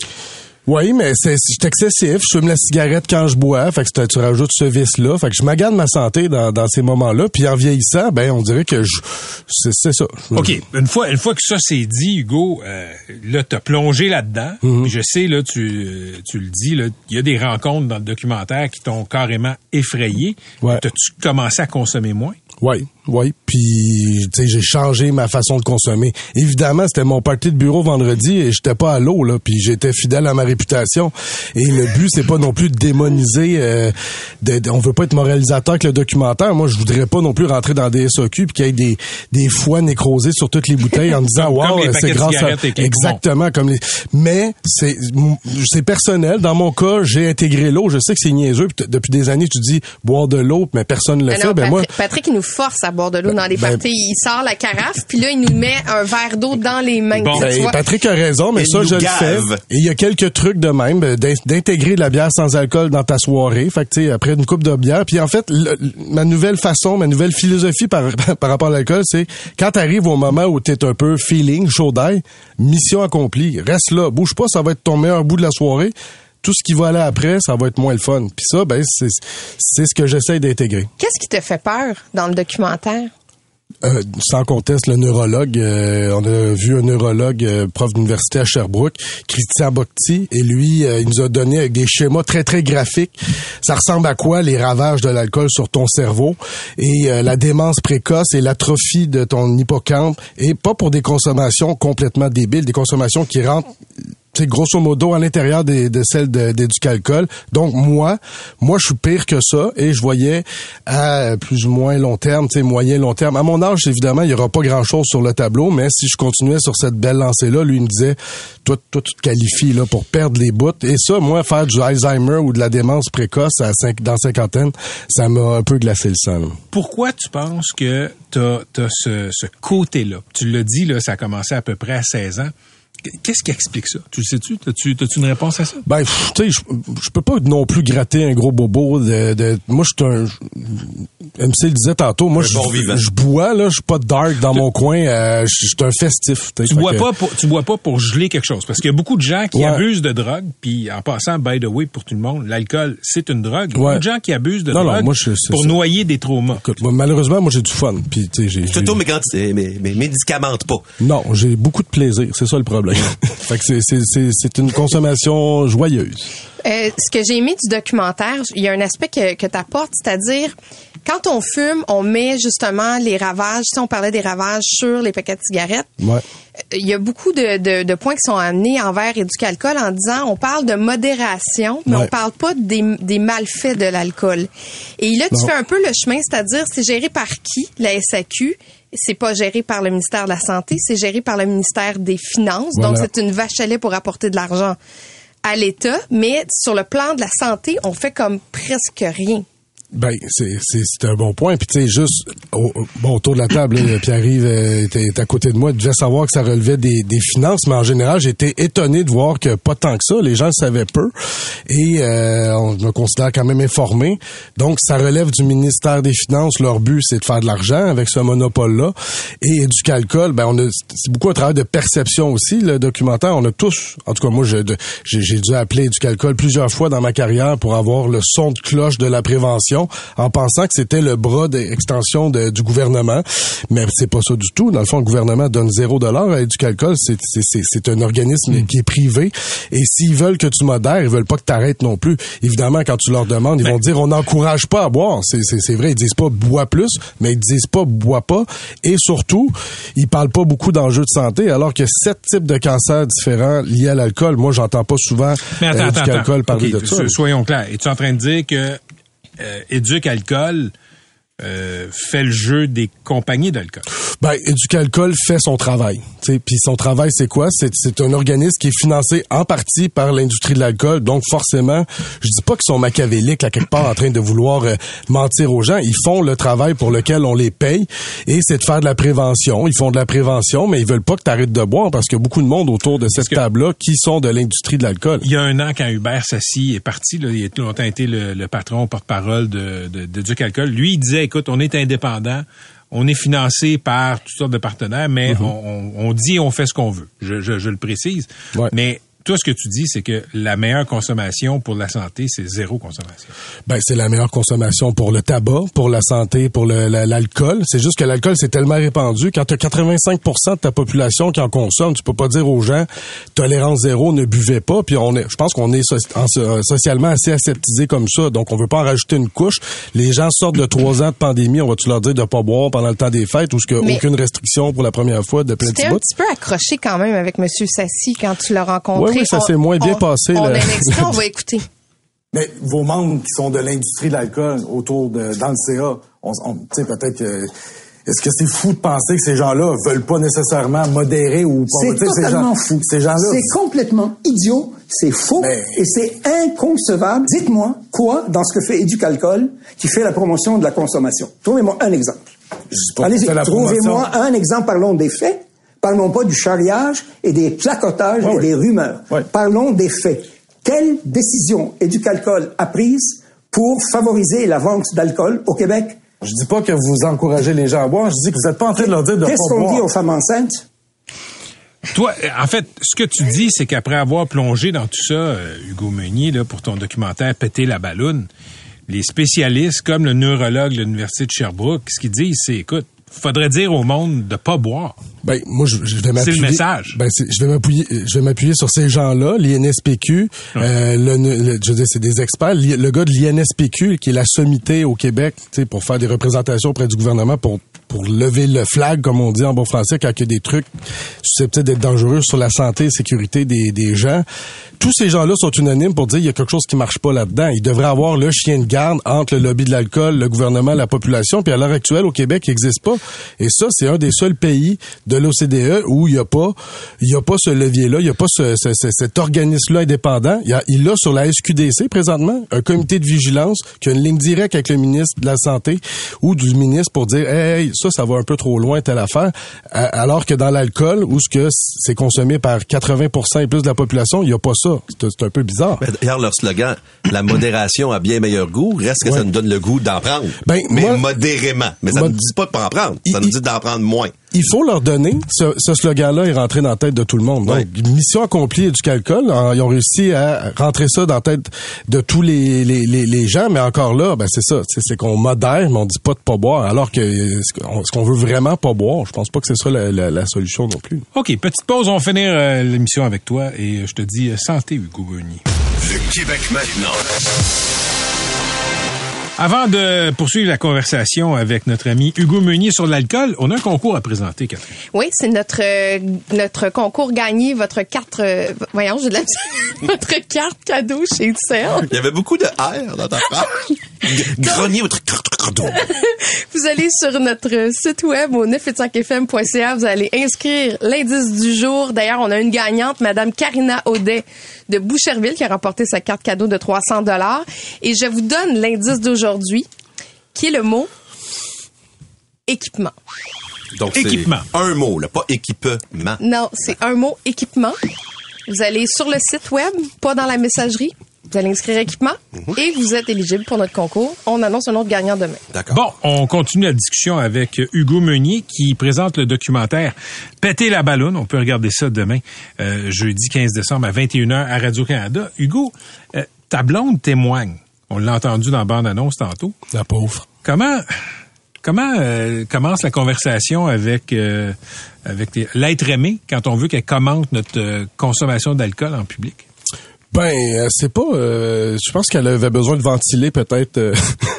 Oui, mais c'est excessif. Je fume la cigarette quand je bois. Fait que tu rajoutes ce vice-là. Fait que je m'agane ma santé dans, dans ces moments-là. Puis en vieillissant, ben on dirait que je c'est ça. OK, une fois, une fois que ça c'est dit, Hugo, euh, là, t'as plongé là-dedans. Mhm. Puis je sais, là, tu, euh, tu le dis, là, il y a des rencontres dans le documentaire qui t'ont carrément effrayé. Ouais. T'as-tu commencé à consommer moins? Oui, oui. Puis, tu sais, j'ai changé ma façon de consommer. Évidemment, c'était mon party de bureau vendredi et j'étais pas à l'eau, là. Puis j'étais fidèle à ma réputation. Et le but, c'est pas non plus de démoniser. euh, de- de- on veut pas être moralisateur avec le documentaire. Moi, je voudrais pas non plus rentrer dans des SOQ puis qu'il y ait des, des foies nécrosés sur toutes les bouteilles en disant, (laughs) wow, c'est grâce à... Exactement, comme les... Mais c'est c'est personnel. Dans mon cas, j'ai intégré l'eau. Je sais que c'est niaiseux. Puis depuis des années, tu dis boire de l'eau, mais personne ne le Ah fait. non, ben Patrick, moi, Patrick, il nous force à boire de l'eau dans les ben- parties. Il sort la carafe, puis là, il nous met un verre d'eau dans les mains. Bon, Ben? Patrick a raison, mais Il ça, je le fais. Et il y a quelques trucs de même, ben, d'in- d'intégrer de la bière sans alcool dans ta soirée. Fait que, tu sais, après une coupe de bière. Puis en fait, le- ma nouvelle façon, ma nouvelle philosophie par, (laughs) par rapport à l'alcool, c'est quand t'arrives au moment où t'es un peu feeling, chaud d'ail, mission accomplie. Reste là, bouge pas, ça va être ton meilleur bout de la soirée. Tout ce qui va aller après, ça va être moins le fun. Puis ça, ben, c'est c'est ce que j'essaie d'intégrer. Qu'est-ce qui te fait peur dans le documentaire? Euh, sans conteste, le neurologue, euh, on a vu un neurologue, euh, prof d'université à Sherbrooke, Christian Bocti, et lui, euh, il nous a donné avec des schémas très, très graphiques. Ça ressemble à quoi les ravages de l'alcool sur ton cerveau et euh, la démence précoce et l'atrophie de ton hippocampe, et pas pour des consommations complètement débiles, des consommations qui rentrent c'est grosso modo à l'intérieur des, de celles de, d'éducalcool. Donc moi, moi je suis pire que ça et je voyais à plus ou moins long terme, tu moyen long terme. À mon âge, évidemment, il y aura pas grand-chose sur le tableau, mais si je continuais sur cette belle lancée là, lui il me disait toi toi tu te qualifies là pour perdre les bouts et ça moi faire du Alzheimer ou de la démence précoce à cinq, dans cinquantaine, ça m'a un peu glacé le sang. là. Pourquoi tu penses que tu as, ce, ce côté-là? Tu l'as dit, là, ça a commencé à peu près à 16 ans. Qu'est-ce qui explique ça? Tu le sais-tu? As-tu as-tu une réponse à ça? Ben, tu sais, je, je peux pas non plus gratter un gros bobo. De, de- moi, je suis un. MC le disait tantôt. Moi, je, bon vivant. je bois là. Je suis pas dark dans mon coin. euh, je je suis un festif. Tu bois pas pour, tu bois pas pour geler quelque chose. Parce qu'il y a beaucoup de gens qui Ouais. abusent de drogue. Puis, en passant, by the way, pour tout le monde, l'alcool, c'est une drogue. Il y a Ouais. beaucoup de gens qui abusent de Non, non, drogue moi, je- pour ça. noyer des traumas. Écoute, moi, malheureusement, moi, j'ai du fun. Puis, tu sais, j'ai. Mais, mais médicamentes pas. Non, j'ai beaucoup de plaisir. C'est ça le problème. (laughs) fait que c'est- c'est- c'est c'est une consommation joyeuse. Euh, ce que j'ai aimé du documentaire, il y a un aspect que, que tu apportes, c'est-à-dire quand on fume, on met justement les ravages, si on parlait des ravages sur les paquets de cigarettes, Ouais. euh, il y a beaucoup de, de- de points qui sont amenés envers Éducalcool en disant on parle de modération, mais Ouais. on parle pas des, des malfaits de l'alcool. Et là, tu Non. fais un peu le chemin, c'est-à-dire c'est géré par qui, la SAQ? C'est pas géré par le ministère de la Santé, c'est géré par le ministère des Finances. Donc, c'est une vache à lait pour apporter de l'argent à l'État, mais sur le plan de la santé, on fait comme presque rien. Ben, c'est, un bon point. Puis, tu sais, juste, au, bon, autour de la table, (coughs) Pierre-Yves euh, était, était à côté de moi. Il devait savoir que ça relevait des, des finances, mais en général, j'étais étonné de voir que pas tant que ça. Les gens le savaient peu. Et euh, on me considère quand même informé. Donc, ça relève du ministère des Finances. Leur but, c'est de faire de l'argent avec ce monopole-là. Et du calcul, ben, on a, c'est beaucoup un travail de perception aussi, le documentaire. On a tous, en tout cas, moi, j'ai dû appeler du calcul plusieurs fois dans ma carrière pour avoir le son de cloche de la prévention en pensant que c'était le bras d'extension de- du gouvernement. Mais c'est pas ça du tout. Dans le fond, le gouvernement donne zéro dollar à du calcul. C'est, un organisme qui est privé. Et s'ils veulent que tu modères, ils veulent pas que tu arrêtes non plus. Évidemment, quand tu leur demandes, ils vont dire on n'encourage pas à boire. C'est, vrai, ils disent pas bois plus, mais ils disent pas bois pas. Et surtout, ils parlent pas beaucoup d'enjeux de santé, alors que sept types de cancers différents liés à l'alcool. Moi, j'entends pas souvent Mais attends, euh, attends, du attends. parler de ça. so- Soyons clairs. Es-tu en train de dire que euh, Éduc Alcool euh, fait le jeu des compagnies d'alcool? Ben, Éducalcool fait son travail. Puis son travail, c'est quoi? C'est, un organisme qui est financé en partie par l'industrie de l'alcool. Donc, forcément, je dis pas qu'ils sont machiavéliques, à quelque part, en train de vouloir euh, mentir aux gens. Ils font le travail pour lequel on les paye. Et c'est de faire de la prévention. Ils font de la prévention, mais ils veulent pas que tu arrêtes de boire parce qu'il y a beaucoup de monde autour de cette table-là qui sont de l'industrie de l'alcool. Il y a un an, quand Hubert Sassi est parti, là, il a tout longtemps été le, le patron, porte-parole de, de, de Duc Alcool. Lui, il disait, écoute, on est indépendant, on est financé par toutes sortes de partenaires, mais Mhm. on, on, on dit on fait ce qu'on veut. Je, je, je le précise. Ouais. Mais toi, ce que tu dis, c'est que la meilleure consommation pour la santé, c'est zéro consommation. Ben, c'est la meilleure consommation pour le tabac, pour la santé, pour la- l'alcool. C'est juste que l'alcool, c'est tellement répandu. Quand tu as 85% de ta population qui en consomme, tu peux pas dire aux gens, tolérance zéro, ne buvez pas. Puis on est, je pense qu'on est so- en- so- socialement assez aseptisé comme ça. Donc, on veut pas en rajouter une couche. Les gens sortent de trois ans de pandémie. On va-tu leur dire de pas boire pendant le temps des fêtes ou ce que Mais- aucune restriction pour la première fois de plein de un petit peu accroché quand même avec M. Sassi quand tu l'as rencontré. Oui, oui, ça s'est moins bien on- passé, On là. va écouter. (laughs) Mais vos membres qui sont de l'industrie de l'alcool autour de dans le CA, on, on- tu sais peut-être que est-ce que c'est fou de penser que ces gens-là veulent pas nécessairement modérer ou pas C'est ces totalement gens- fou. Ces gens-là. C'est complètement idiot, c'est faux Mais- et c'est inconcevable. Dites-moi quoi dans ce que fait Éducalcool qui fait la promotion de la consommation. Trouvez-moi un exemple. Allez-y, trouvez-moi un exemple. Parlons des faits. Parlons pas du charriage et des placotages Ouais, et ouais. des rumeurs. Ouais. Parlons des faits. Quelle décision Éducalcool a prise pour favoriser la vente d'alcool au Québec? Je dis pas que vous encouragez les gens à boire, je dis que vous êtes pas en train de leur dire de Qu'est-ce qu'on dit aux femmes enceintes? Toi, euh, en fait, ce que tu dis, c'est qu'après avoir plongé dans tout ça, euh, Hugo Meunier, là, pour ton documentaire Péter la balloune, les spécialistes, comme le neurologue de l'Université de Sherbrooke, ce qu'ils disent, c'est, écoute, faudrait dire au monde de pas boire. Ben moi je, je vais C'est m'appuyer. le message. Ben c'est- je vais m'appuyer. Je vais m'appuyer sur ces gens-là, l'INSPQ. Euh, le, le- je veux dire, c'est des experts. Le gars de l'INSPQ, qui est la sommité au Québec, tu sais, pour faire des représentations auprès du gouvernement, pour pour lever le flag, comme on dit en bon français, quand il y a des trucs susceptibles d'être dangereux sur la santé et sécurité des, des gens. Tous ces gens-là sont unanimes pour dire qu'il y a quelque chose qui marche pas là-dedans. Il devrait avoir le chien de garde entre le lobby de l'alcool, le gouvernement, la population. Puis à l'heure actuelle, au Québec, il n'existe pas. Et ça, c'est un des seuls pays de l'OCDE où il n'y a pas, il y a pas ce levier-là, il n'y a pas ce, ce- ce- cet organisme-là indépendant. Il y a, il a sur la SQDC présentement un comité de vigilance qui a une ligne directe avec le ministre de la Santé ou du ministre pour dire, hey, ça, ça va un peu trop loin, telle affaire. Alors que dans l'alcool, où ce que c'est consommé par 80% et plus de la population, il n'y a pas ça. C'est un peu bizarre. Ben, D'ailleurs, leur slogan, la modération a bien meilleur goût, reste que ça nous donne le goût d'en prendre. Ben, mais moi- modérément. Mais ça ne Mod- dit pas de pas en prendre, ça nous dit d'en prendre moins. Il faut leur donner. Ce, ce slogan-là est rentré dans la tête de tout le monde. Donc, mission accomplie du calcul. Ils ont réussi à rentrer ça dans la tête de tous les, les, les, les gens. Mais encore là, ben c'est ça. C'est c'est qu'on modère, mais on dit pas de pas boire. Alors que ce qu'on veut vraiment pas boire, je pense pas que c'est ça la, la, la solution non plus. OK, petite pause, on va finir euh, l'émission avec toi et euh, je te dis euh, santé, Hugo Meunier. Le Québec maintenant. Avant de poursuivre la conversation avec notre ami Hugo Meunier sur l'alcool, on a un concours à présenter, Catherine. Oui, c'est notre euh, notre concours gagné, votre carte, euh, voyons, j'ai de la (laughs) votre carte cadeau chez Excel. Il y avait beaucoup de R dans ta (laughs) phrase. Grogner votre carte cadeau. (laughs) Vous allez sur notre site web au 985fm.ca, vous allez inscrire l'indice du jour. D'ailleurs, on a une gagnante, Madame Karina Audet de Boucherville, qui a remporté sa carte cadeau de 300 dollars. Et je vous donne l'indice d'aujourd'hui, qui est le mot équipement. Donc, c'est Équipement. un mot, là, pas équipement. Non, c'est un mot équipement. Vous allez sur le site web, pas dans la messagerie. Vous allez inscrire équipement et vous êtes éligible pour notre concours. On annonce un autre gagnant demain. D'accord. Bon, on continue la discussion avec Hugo Meunier qui présente le documentaire Péter la ballonne. On peut regarder ça demain, euh, jeudi 15 décembre à 21h à Radio-Canada. Hugo, euh, ta blonde témoigne. On l'a entendu dans la bande-annonce tantôt. La pauvre. Comment comment euh, commence la conversation avec euh, avec l'être aimé quand on veut qu'elle commente notre euh, consommation d'alcool en public? Ben, euh, c'est pas. euh, je pense qu'elle avait besoin de ventiler peut-être euh,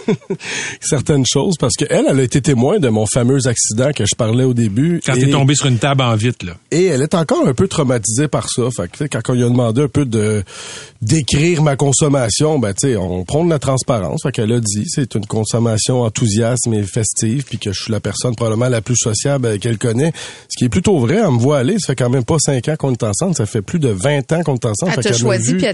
(laughs) certaines choses parce qu'elle, elle a été témoin de mon fameux accident que je parlais au début. Quand t'es tombé sur une table en vite, là. et elle est encore un peu traumatisée par ça. Fait que, tu sais, quand on lui a demandé un peu de d'écrire ma consommation, ben tu sais, on prend de la transparence. Fait qu'elle a dit, c'est une consommation enthousiaste et festive, puis que je suis la personne probablement la plus sociable euh, qu'elle connaît. Ce qui est plutôt vrai. Elle me voit aller. Ça fait quand même pas cinq ans qu'on est ensemble. Ça fait plus de 20 ans qu'on est ensemble. Elle Fait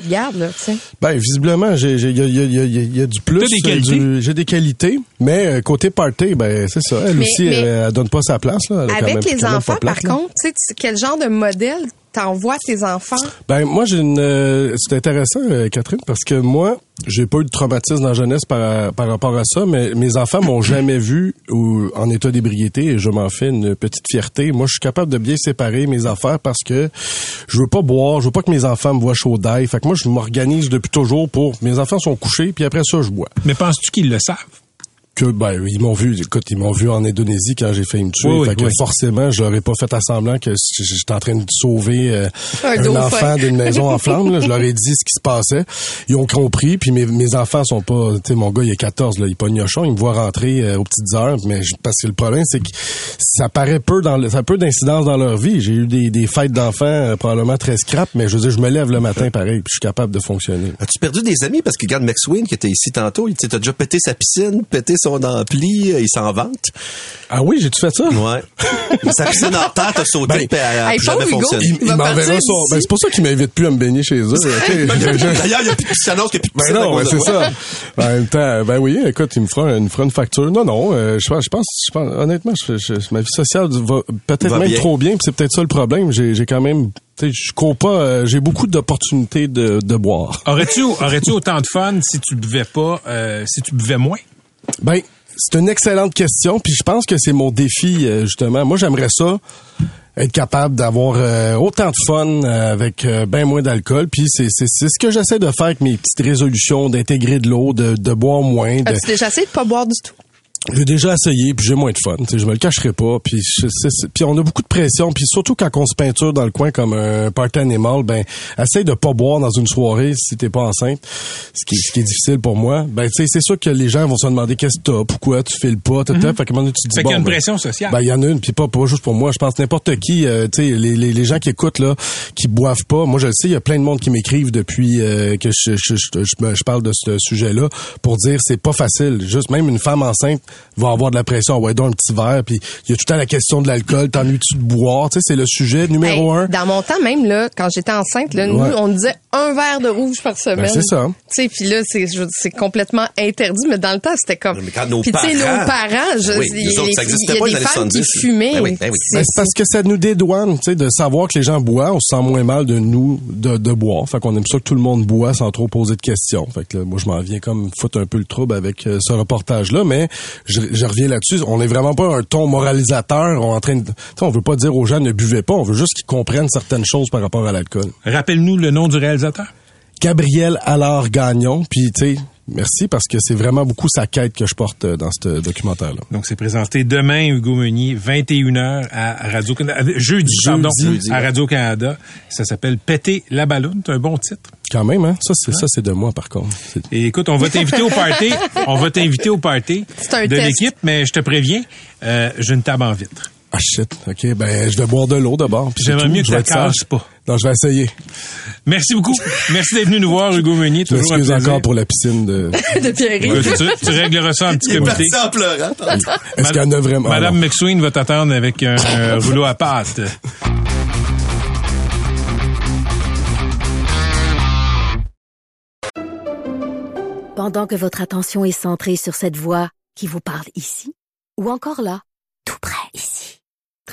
garde, là, tu sais. ben, visiblement, il y a, y y y du plus. Euh, j'ai des qualités, mais euh, côté party, ben, c'est ça. Elle Mais- aussi, mais- elle, elle donne pas sa place, là. Elle a quand même- Avec les quand même enfants, par là. contre, tu sais, quel genre de modèle t'envoies tes enfants? Ben, moi, j'ai une, euh, c'est intéressant, euh, Catherine, parce que moi, j'ai pas eu de traumatisme dans la jeunesse par, par rapport à ça, mais mes enfants m'ont (coughs) jamais vu ou, en état d'ébriété et je m'en fais une petite fierté. Moi, je suis capable de bien séparer mes affaires parce que je veux pas boire, je veux pas que mes enfants me voient chaud d'ail. Fait que moi, je m'organise depuis toujours pour, mes enfants sont couchés, puis après ça, je bois. Mais penses-tu qu'ils le savent? Que ben ils m'ont vu écoute ils m'ont vu en Indonésie quand j'ai failli me tuer Oui, oui, fait que oui. forcément je leur ai pas fait à semblant que j'étais en train de sauver euh, Un enfant d'une maison en flammes là. je leur ai dit ce qui se passait ils ont compris puis mes, mes enfants sont pas tu sais mon gars il est 14 là il est pas gnochon il me voit rentrer euh, aux petites heures mais je- parce que le problème c'est que ça paraît peu dans le, ça a peu d'incidence dans leur vie j'ai eu des, des fêtes d'enfants euh, probablement très scrap mais je veux dire je me lève le matin pareil puis je suis capable de fonctionner As-tu perdu des amis? Parce que regarde McSween qui était ici tantôt, il tu sais, t'as déjà pété sa piscine, pété son ampli, euh, il s'en vante. ah oui j'ai tu fait ça? Ouais. sa piscine en terre, t'as sauté, Ben, puis elle a hey, plus jamais Hugo, fonctionné. il, Il m'enverra son. Ben, c'est pour ça qu'il m'invite plus à me baigner chez eux. ok? (laughs) Je- je- D'ailleurs, il y a plus de piscine, qu'il n'y a plus de piscine. Ben non, ben c'est ça. Ben, en même temps, ben oui, écoute, il me fera, il me fera une facture. Non, non, euh, je pense, je pense, je pense, honnêtement, je, je- ma vie sociale va peut-être Va même bien. trop bien, puis c'est peut-être ça le problème. J'ai, j'ai quand même, je cours pas, euh, j'ai beaucoup d'opportunités de, de boire. Aurais-tu aurais-tu autant de fun si tu buvais pas, euh, si tu buvais moins? Ben, c'est une excellente question, puis je pense que c'est mon défi euh, justement. Moi, j'aimerais ça être capable d'avoir euh, autant de fun euh, avec euh, ben moins d'alcool, puis c'est c'est c'est ce que j'essaie de faire avec mes petites résolutions, d'intégrer de l'eau, de, de boire moins. De... As-tu déjà de pas boire du tout? J'ai déjà essayé, puis j'ai moins de fun. Je me le cacherai pas. Puis, puis on a beaucoup de pression. Puis surtout quand on se peinture dans le coin comme un party animal, ben essaye de pas boire dans une soirée si t'es pas enceinte. Ce qui, est- ce qui est difficile pour moi. Ben tu sais, c'est sûr que les gens vont se demander qu'est-ce que t'as, pourquoi tu files pas, tata. Mhm. Fait qu'à un moment donné, tu te dis Fait qu'il y a une ben, pression sociale. Ben il y en a une, puis pas pas juste pour moi. Je pense n'importe qui. euh, tu sais, les, les, les gens qui écoutent là, qui boivent pas. Moi je le sais, il y a plein de monde qui m'écrivent depuis euh, que je, je, je, je, je parle de ce sujet-là pour dire c'est pas facile. Juste même une femme enceinte va avoir de la pression. Ouais, donc un petit verre. Puis il y a tout le temps la question de l'alcool. T'ennuies-tu de boire? Tu sais, c'est le sujet numéro un. Dans mon temps même là, quand j'étais enceinte, là, nous Ouais. on disait un verre de rouge par semaine. Ben, c'est ça. Tu sais, puis là c'est je- c'est complètement interdit, mais dans le temps c'était comme. Mais quand nos Puis tu sais, parents- nos parents, je- Oui, il y, autres, ça a- a pas dans des femmes qui 70. fumaient. Ben oui, ben oui. Ben, c'est parce que ça nous dédouane, tu sais, de savoir que les gens boivent, on se sent moins mal de nous de, de boire. Fait qu'on aime ça que tout le monde boit sans trop poser de questions. Fait que là, moi je m'en viens comme foutre un peu le trouble avec euh, ce reportage-là, mais je, je reviens là-dessus. On n'est vraiment pas un ton moralisateur. On est en train de, tu sais, on veut pas dire aux gens ne buvez pas. On veut juste qu'ils comprennent certaines choses par rapport à l'alcool. Rappelle-nous le nom du réalisateur. Gabriel Allard Gagnon. Puis tu sais, merci parce que c'est vraiment beaucoup sa quête que je porte euh, dans ce documentaire-là. Donc, c'est présenté demain, Hugo Meunier, 21h à Radio-Canada. Jeudi, Jeudi. pardon, Jeudi, à. Radio-Canada. Ça s'appelle Péter la balloune. C'est un bon titre. Quand même, hein? Ça, c'est ça, c'est de moi, par contre. Et écoute, on va t'inviter au party. (laughs) On va t'inviter au party un de l'équipe, mais je te préviens, euh, j'ai une table en vitre. Ah shit, ok, ben je vais boire de l'eau d'abord. puis J'aimerais mieux que ça casse pas. Non, je vais essayer. Merci beaucoup. Merci d'être venu nous voir, Hugo Meunier. Je m'excuse encore pour la piscine de. (laughs) de Pierre. Écoute, tu, tu régleras ça en petit Il est comité. parti en pleurant. Est-ce qu'il y en a vraiment? Madame Ah. McSween va t'attendre avec un, (laughs) rouleau à pâte. Pendant que votre attention est centrée sur cette voix qui vous parle ici, ou encore là, tout près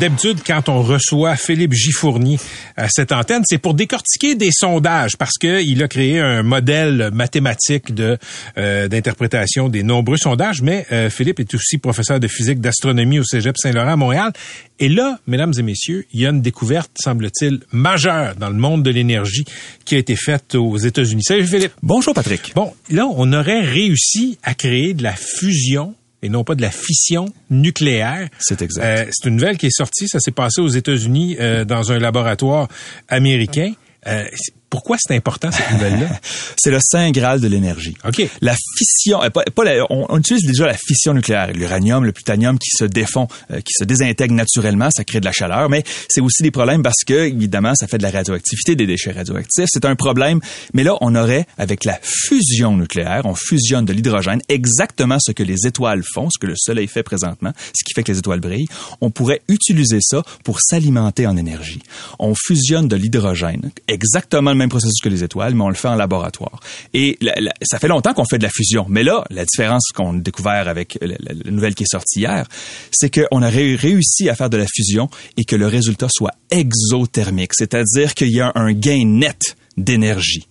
D'habitude, quand on reçoit Philippe Gifournier à cette antenne, c'est pour décortiquer des sondages parce que il a créé un modèle mathématique de euh, d'interprétation des nombreux sondages. Mais euh, Philippe est aussi professeur de physique d'astronomie au Cégep Saint-Laurent à Montréal. Et là, mesdames et messieurs, il y a une découverte, semble-t-il, majeure dans le monde de l'énergie qui a été faite aux États-Unis. Salut Philippe. Bonjour Patrick. Bon, là, on aurait réussi à créer de la fusion et non pas de la fission nucléaire. C'est exact. Euh, c'est une nouvelle qui est sortie. Ça s'est passé aux États-Unis euh, dans un laboratoire américain. Euh, pourquoi c'est important cette nouvelle-là? (laughs) C'est le saint graal de l'énergie. Ok. La fission, euh, pas, pas la- on, on utilise déjà la fission nucléaire, l'uranium, le plutonium qui se défont, euh, qui se désintègre naturellement, ça crée de la chaleur, mais c'est aussi des problèmes parce que évidemment ça fait de la radioactivité, des déchets radioactifs, c'est un problème. Mais là, on aurait avec la fusion nucléaire, on fusionne de l'hydrogène, exactement ce que les étoiles font, ce que le Soleil fait présentement, ce qui fait que les étoiles brillent. On pourrait utiliser ça pour s'alimenter en énergie. On fusionne de l'hydrogène, exactement le même processus que les étoiles, mais on le fait en laboratoire. Et ça fait longtemps qu'on fait de la fusion. Mais là, la différence qu'on a découvert avec la, nouvelle qui est sortie hier, c'est qu'on a ré- réussi à faire de la fusion et que le résultat soit exothermique, c'est-à-dire qu'il y a un gain net d'énergie.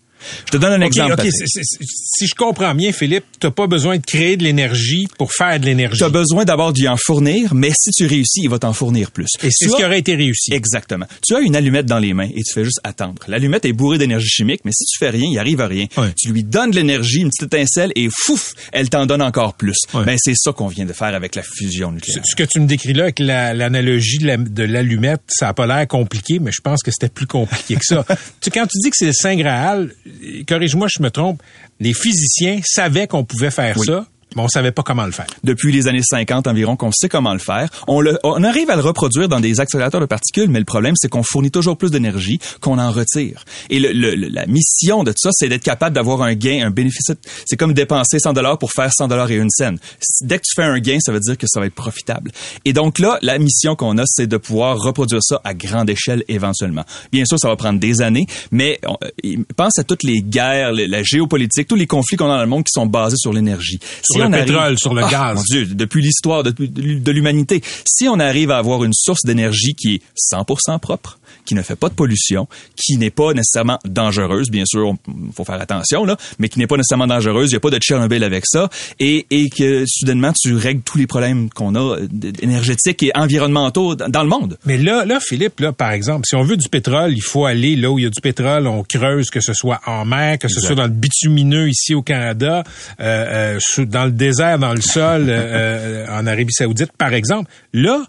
Je te donne un exemple. si je comprends bien, Philippe, t'as pas besoin de créer de l'énergie pour faire de l'énergie. Tu as besoin d'abord d'y en fournir, mais si tu réussis, il va t'en fournir plus. Et c'est ce qui aurait été réussi. Exactement. Tu as une allumette dans les mains et tu fais juste attendre. L'allumette est bourrée d'énergie chimique, mais si tu fais rien, il arrive à rien. Tu lui donnes de l'énergie, une petite étincelle et fouf, elle t'en donne encore plus. Ouais. Ben, c'est ça qu'on vient de faire avec la fusion nucléaire. Ce ce que tu me décris là avec la- l'analogie de la- de l'allumette, ça a pas l'air compliqué, mais je pense que c'était plus compliqué que ça. (laughs) tu quand tu dis que c'est le Saint Graal, corrige-moi, je me trompe, les physiciens savaient qu'on pouvait faire Oui. ça, mais on savait pas comment le faire. depuis les années 50 environ qu'on sait comment le faire. On, le, on arrive à le reproduire dans des accélérateurs de particules, mais le problème, c'est qu'on fournit toujours plus d'énergie qu'on en retire. Et le, le- la mission de tout ça, c'est d'être capable d'avoir un gain, un bénéfice. C'est comme dépenser 100 dollars pour faire 100 dollars et une scène. Dès que tu fais un gain, ça veut dire que ça va être profitable. Et donc là, la mission qu'on a, c'est de pouvoir reproduire ça à grande échelle éventuellement. Bien sûr, ça va prendre des années, mais on, euh, pense à toutes les guerres, la géopolitique, tous les conflits qu'on a dans le monde qui sont basés sur l'énergie. Si Sur le on le arrive- pétrole, sur le Ah, gaz. mon Dieu, depuis l'histoire de, de l'humanité, si on arrive à avoir une source d'énergie qui est 100% propre, qui ne fait pas de pollution, qui n'est pas nécessairement dangereuse, bien sûr, il faut faire attention là, mais qui n'est pas nécessairement dangereuse, il n'y a pas de Tchernobyl avec ça, et, et que soudainement tu règles tous les problèmes qu'on a euh, énergétiques et environnementaux dans le monde. Mais là, là, Philippe, là, par exemple, si on veut du pétrole, il faut aller là où il y a du pétrole, on creuse, que ce soit en mer, que ce Exact. soit dans le bitumineux ici au Canada, euh, euh, dans le désert, dans le sol, euh, euh, en Arabie Saoudite, par exemple. Là,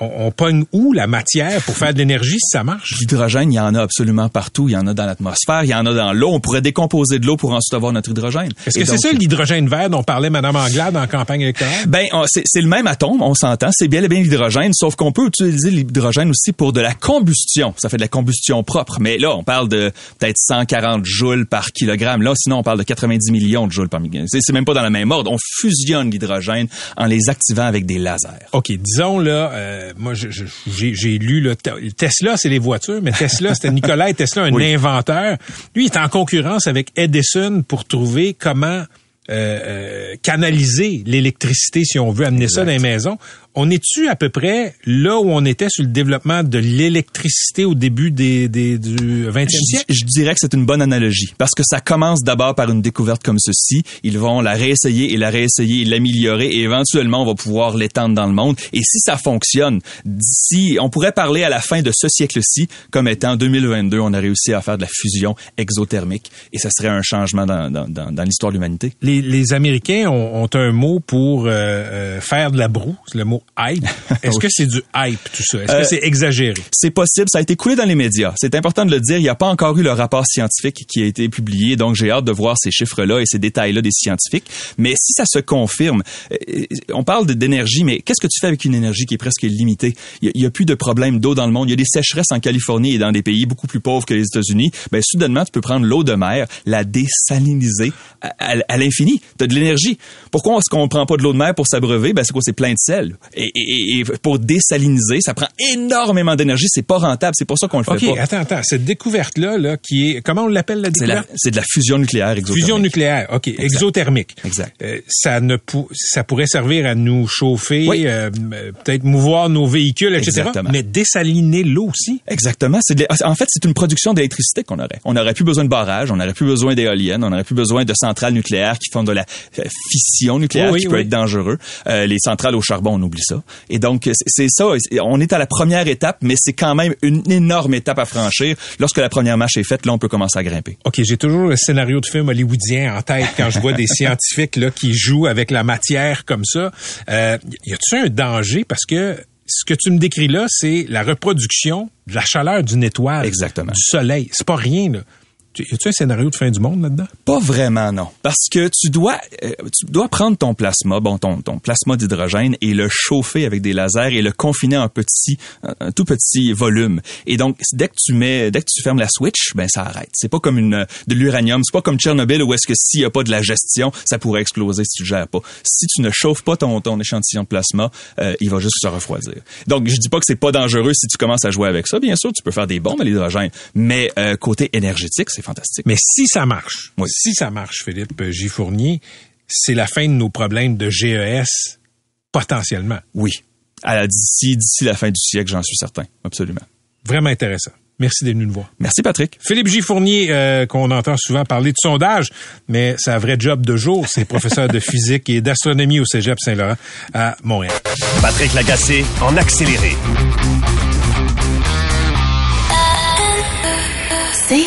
on, on pogne où la matière pour faire de l'énergie si ça marche? L'hydrogène, il y en a absolument partout. Il y en a dans l'atmosphère, il y en a dans l'eau. On pourrait décomposer de l'eau pour ensuite avoir notre hydrogène. Est-ce que c'est ça l'hydrogène vert dont parlait Mme Anglade en campagne électorale? Ben, c'est le même atome, on s'entend. C'est bien et bien l'hydrogène, sauf qu'on peut utiliser l'hydrogène aussi pour de la combustion. Ça fait de la combustion propre. Mais là, on parle de peut-être 140 joules par kilogramme. Là, sinon, on parle de 90 millions de joules par kilogramme. C'est même pas dans la même ordre. On fusionne l'hydrogène en les activant avec des lasers. OK, disons là, euh, moi je- je- j'ai lu là, Te- Tesla, c'est les voitures, mais Tesla, c'était Nicolas Tesla, un Oui. inventeur. Lui, il est en concurrence avec Edison pour trouver comment euh, euh, canaliser l'électricité, si on veut amener ça dans les maisons. On est-tu à peu près là où on était sur le développement de l'électricité au début des, des- du 20e siècle? Je dirais que c'est une bonne analogie parce que ça commence d'abord par une découverte comme ceci. Ils vont la réessayer et la réessayer et l'améliorer et éventuellement on va pouvoir l'étendre dans le monde. Et si ça fonctionne, d'ici, on pourrait parler à la fin de ce siècle-ci comme étant 2022, on a réussi à faire de la fusion exothermique et ça serait un changement dans, dans, dans, dans l'histoire de l'humanité. Les, les Américains ont, ont un mot pour euh, euh, faire de la broue, le mot hype? (laughs) Est-ce que c'est du hype tout ça? Est-ce Euh, que c'est exagéré? C'est possible, ça a été coulé dans les médias. C'est important de le dire, il n'y a pas encore eu le rapport scientifique qui a été publié, donc j'ai hâte de voir ces chiffres-là et ces détails-là des scientifiques. Mais si ça se confirme, euh, on parle d'énergie, mais qu'est-ce que tu fais avec une énergie qui est presque limitée? Il n'y a, plus de problème d'eau dans le monde. Il y a des sécheresses en Californie et dans des pays beaucoup plus pauvres que les États-Unis. Ben, soudainement, tu peux prendre l'eau de mer, la désaliniser à, à- à l'infini. Tu as de l'énergie. Pourquoi est-ce qu'on ne prend pas de l'eau de mer pour s'abreuver? Ben, c'est quoi? C'est plein de sel. Et, et- et pour désaliniser, ça prend énormément d'énergie. C'est pas rentable. C'est pour ça qu'on le fait OK, pas. attends, attends. Cette découverte-là, là, qui est, comment on l'appelle la découverte? c'est de la fusion nucléaire exothermique. Fusion nucléaire, OK. Exothermique. Exact. Euh, ça ne pou- ça pourrait servir à nous chauffer, Oui. euh, peut-être mouvoir nos véhicules, etc. Exactement. Mais dessaliner l'eau aussi? Exactement. De en fait, c'est une production d'électricité qu'on aurait. On n'aurait plus besoin de barrages, on n'aurait plus besoin d'éoliennes, on n'aurait plus besoin de centrales nucléaires qui font de la euh, fission nucléaire Oui, qui oui, peut être dangereux. Euh, les centrales au charbon, on oublie ça. Et donc, c'est- ça. On est à la première étape, mais c'est quand même une énorme étape à franchir. Lorsque la première marche est faite, là, on peut commencer à grimper. OK, j'ai toujours le scénario de film hollywoodien en tête quand je vois des (laughs) scientifiques là, qui jouent avec la matière comme ça. Euh, y a-tu un danger? Parce que ce que tu me décris là, c'est la reproduction de la chaleur d'une étoile. Exactement. Du soleil. C'est pas rien, là. Y a-tu un scénario de fin du monde là-dedans? Pas vraiment, non. Parce que tu dois, euh, tu dois prendre ton plasma, bon, ton, ton plasma d'hydrogène et le chauffer avec des lasers et le confiner en petit, un, un tout petit volume. Et donc, dès que tu mets, dès que tu fermes la switch, ben, ça arrête. C'est pas comme une, de l'uranium. C'est pas comme Tchernobyl où est-ce que s'il y a pas de la gestion, ça pourrait exploser si tu le gères pas. Si tu ne chauffes pas ton, ton échantillon de plasma, euh, il va juste se refroidir. Donc, je dis pas que c'est pas dangereux si tu commences à jouer avec ça. Bien sûr, tu peux faire des bombes à l'hydrogène. Mais, euh, côté énergétique, fantastique. Mais si ça marche, si ça marche, Philippe J. Fournier, c'est la fin de nos problèmes de GES, potentiellement. Oui. À la- d'ici, d'ici la fin du siècle, j'en suis certain. Absolument. Vraiment intéressant. Merci d'être venu nous voir. Merci, Patrick. Philippe J. Fournier, euh, qu'on entend souvent parler de sondage, mais c'est un vrai job de jour. C'est professeur de physique et d'astronomie au Cégep Saint-Laurent à Montréal. Patrick Lagacé en accéléré. C'est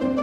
thank you